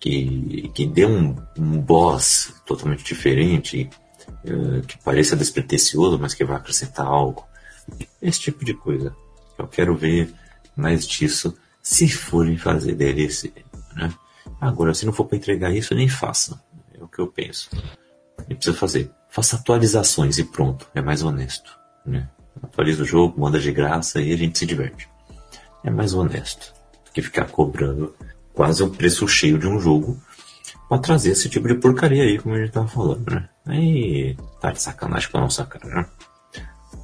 Que, que dê um, um boss totalmente diferente, eh, que pareça despretensioso, mas que vai acrescentar algo. Esse tipo de coisa. Eu quero ver mais disso se forem fazer DLC, né? Agora, se não for para entregar isso, nem faça. É o que eu penso. Nem precisa fazer. Faça atualizações e pronto. É mais honesto. Né? Atualiza o jogo, manda de graça e a gente se diverte. É mais honesto do que ficar cobrando quase o preço cheio de um jogo para trazer esse tipo de porcaria aí, como a gente tava falando, né? Aí tá de sacanagem com a nossa cara, né?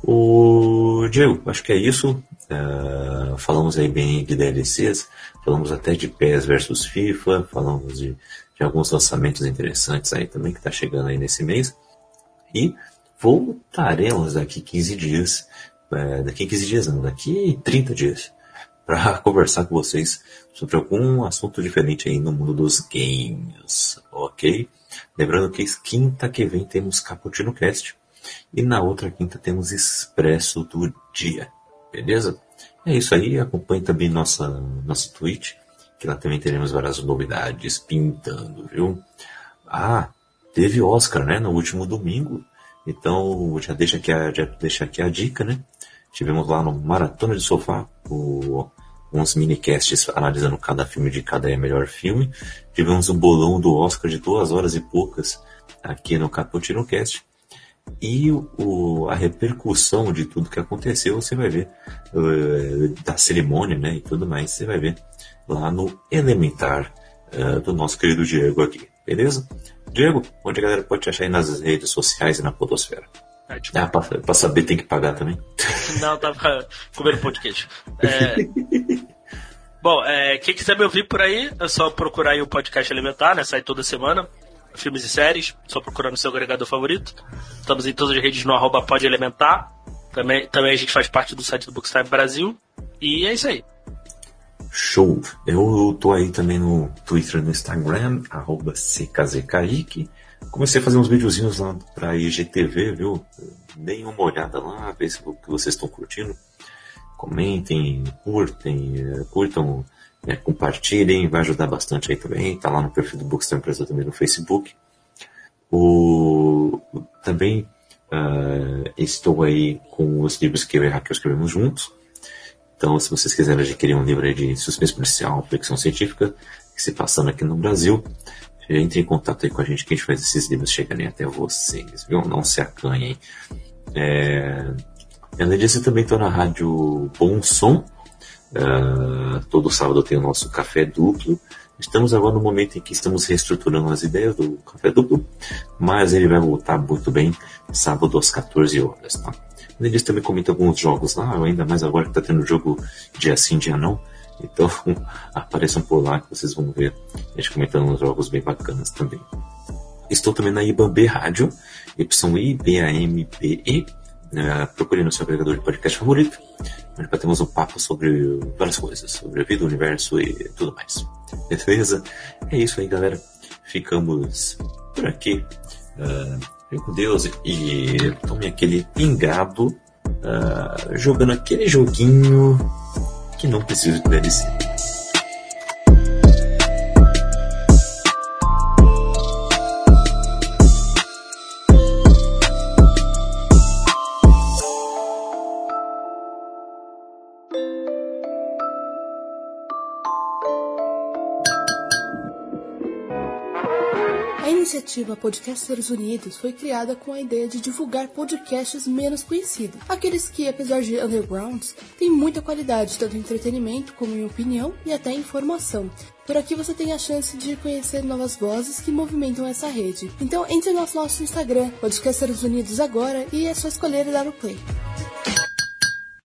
O Diego, acho que é isso. Uh, falamos aí bem de DLCs, falamos até de PES versus FIFA, falamos de, de alguns lançamentos interessantes aí também que tá chegando aí nesse mês. E voltaremos daqui 15 dias, é, daqui 15 dias não, daqui 30 dias, *laughs* para conversar com vocês sobre algum assunto diferente aí no mundo dos games, ok? Lembrando que quinta que vem temos Caputino Cast e na outra quinta temos Expresso do Dia, beleza? É isso aí, acompanhe também nossa, nossa Twitch, que lá também teremos várias novidades pintando, viu? Ah, teve Oscar, né, no último domingo, então já deixa aqui a, já deixa aqui a dica, né? Tivemos lá no Maratona de Sofá o, uns minicasts analisando cada filme de cada melhor filme. Tivemos um bolão do Oscar de duas horas e poucas aqui no Caputino Cast. E o, a repercussão de tudo que aconteceu, você vai ver, uh, da cerimônia né, e tudo mais, você vai ver lá no Elementar uh, do nosso querido Diego aqui, beleza? Diego, onde a galera pode te achar aí nas redes sociais e na podosfera? É, tipo... Ah, pra, pra, saber tem que pagar também. Não, tava *laughs* comendo podcast. É... Bom, é, quem quiser me ouvir por aí, é só procurar aí o podcast Elementar, né? Sai toda semana. Filmes e séries, só procurar no seu agregador favorito. Estamos em todas as redes no arroba podelementar. Também, também a gente faz parte do site do Bookstime Brasil. E é isso aí. Show! Eu tô aí também no Twitter e no Instagram, arroba CKZKaique. Comecei a fazer uns videozinhos lá pra IGTV, viu? Deem uma olhada lá, ver se o que vocês estão curtindo. Comentem, curtem, eh, curtam, é, compartilhem, vai ajudar bastante aí também. Tá lá no perfil do Bookstime Brasil também no Facebook. O, também uh, estou aí com os livros que eu e a Raquel escrevemos juntos. Então, se vocês quiserem adquirir um livro de suspense policial, ficção científica, que se passando aqui no Brasil, entre em contato aí com a gente que a gente faz esses livros chegarem até vocês, viu? Não se acanhem. É... Além disso, eu também estou na rádio Bom Som. Uh, todo sábado tem o nosso café duplo. Estamos agora no momento em que estamos reestruturando as ideias do café duplo, mas ele vai voltar muito bem sábado às 14 horas, tá? Eles também comentam alguns jogos lá, ainda mais agora que está tendo jogo dia sim, dia não. Então *laughs* apareçam por lá que vocês vão ver a gente comentando uns jogos bem bacanas também. Estou também na IBAMB Rádio, Y-I-B-A-M-B-E. Né, procure no seu agregador de podcast favorito, onde batemos um papo sobre várias coisas, sobre a vida, o universo e tudo mais. Beleza? É isso aí, galera. Ficamos por aqui. Uh, com Deus e tome aquele pingado uh, jogando aquele joguinho que não precisa de DLC. Iniciativa Podcasters Unidos foi criada com a ideia de divulgar podcasts menos conhecidos, aqueles que, apesar de undergrounds, têm muita qualidade, tanto em entretenimento como em opinião e até informação. Por aqui você tem a chance de conhecer novas vozes que movimentam essa rede. Então entre no nosso Instagram, Podcasters Unidos agora, e é só escolher e dar o play.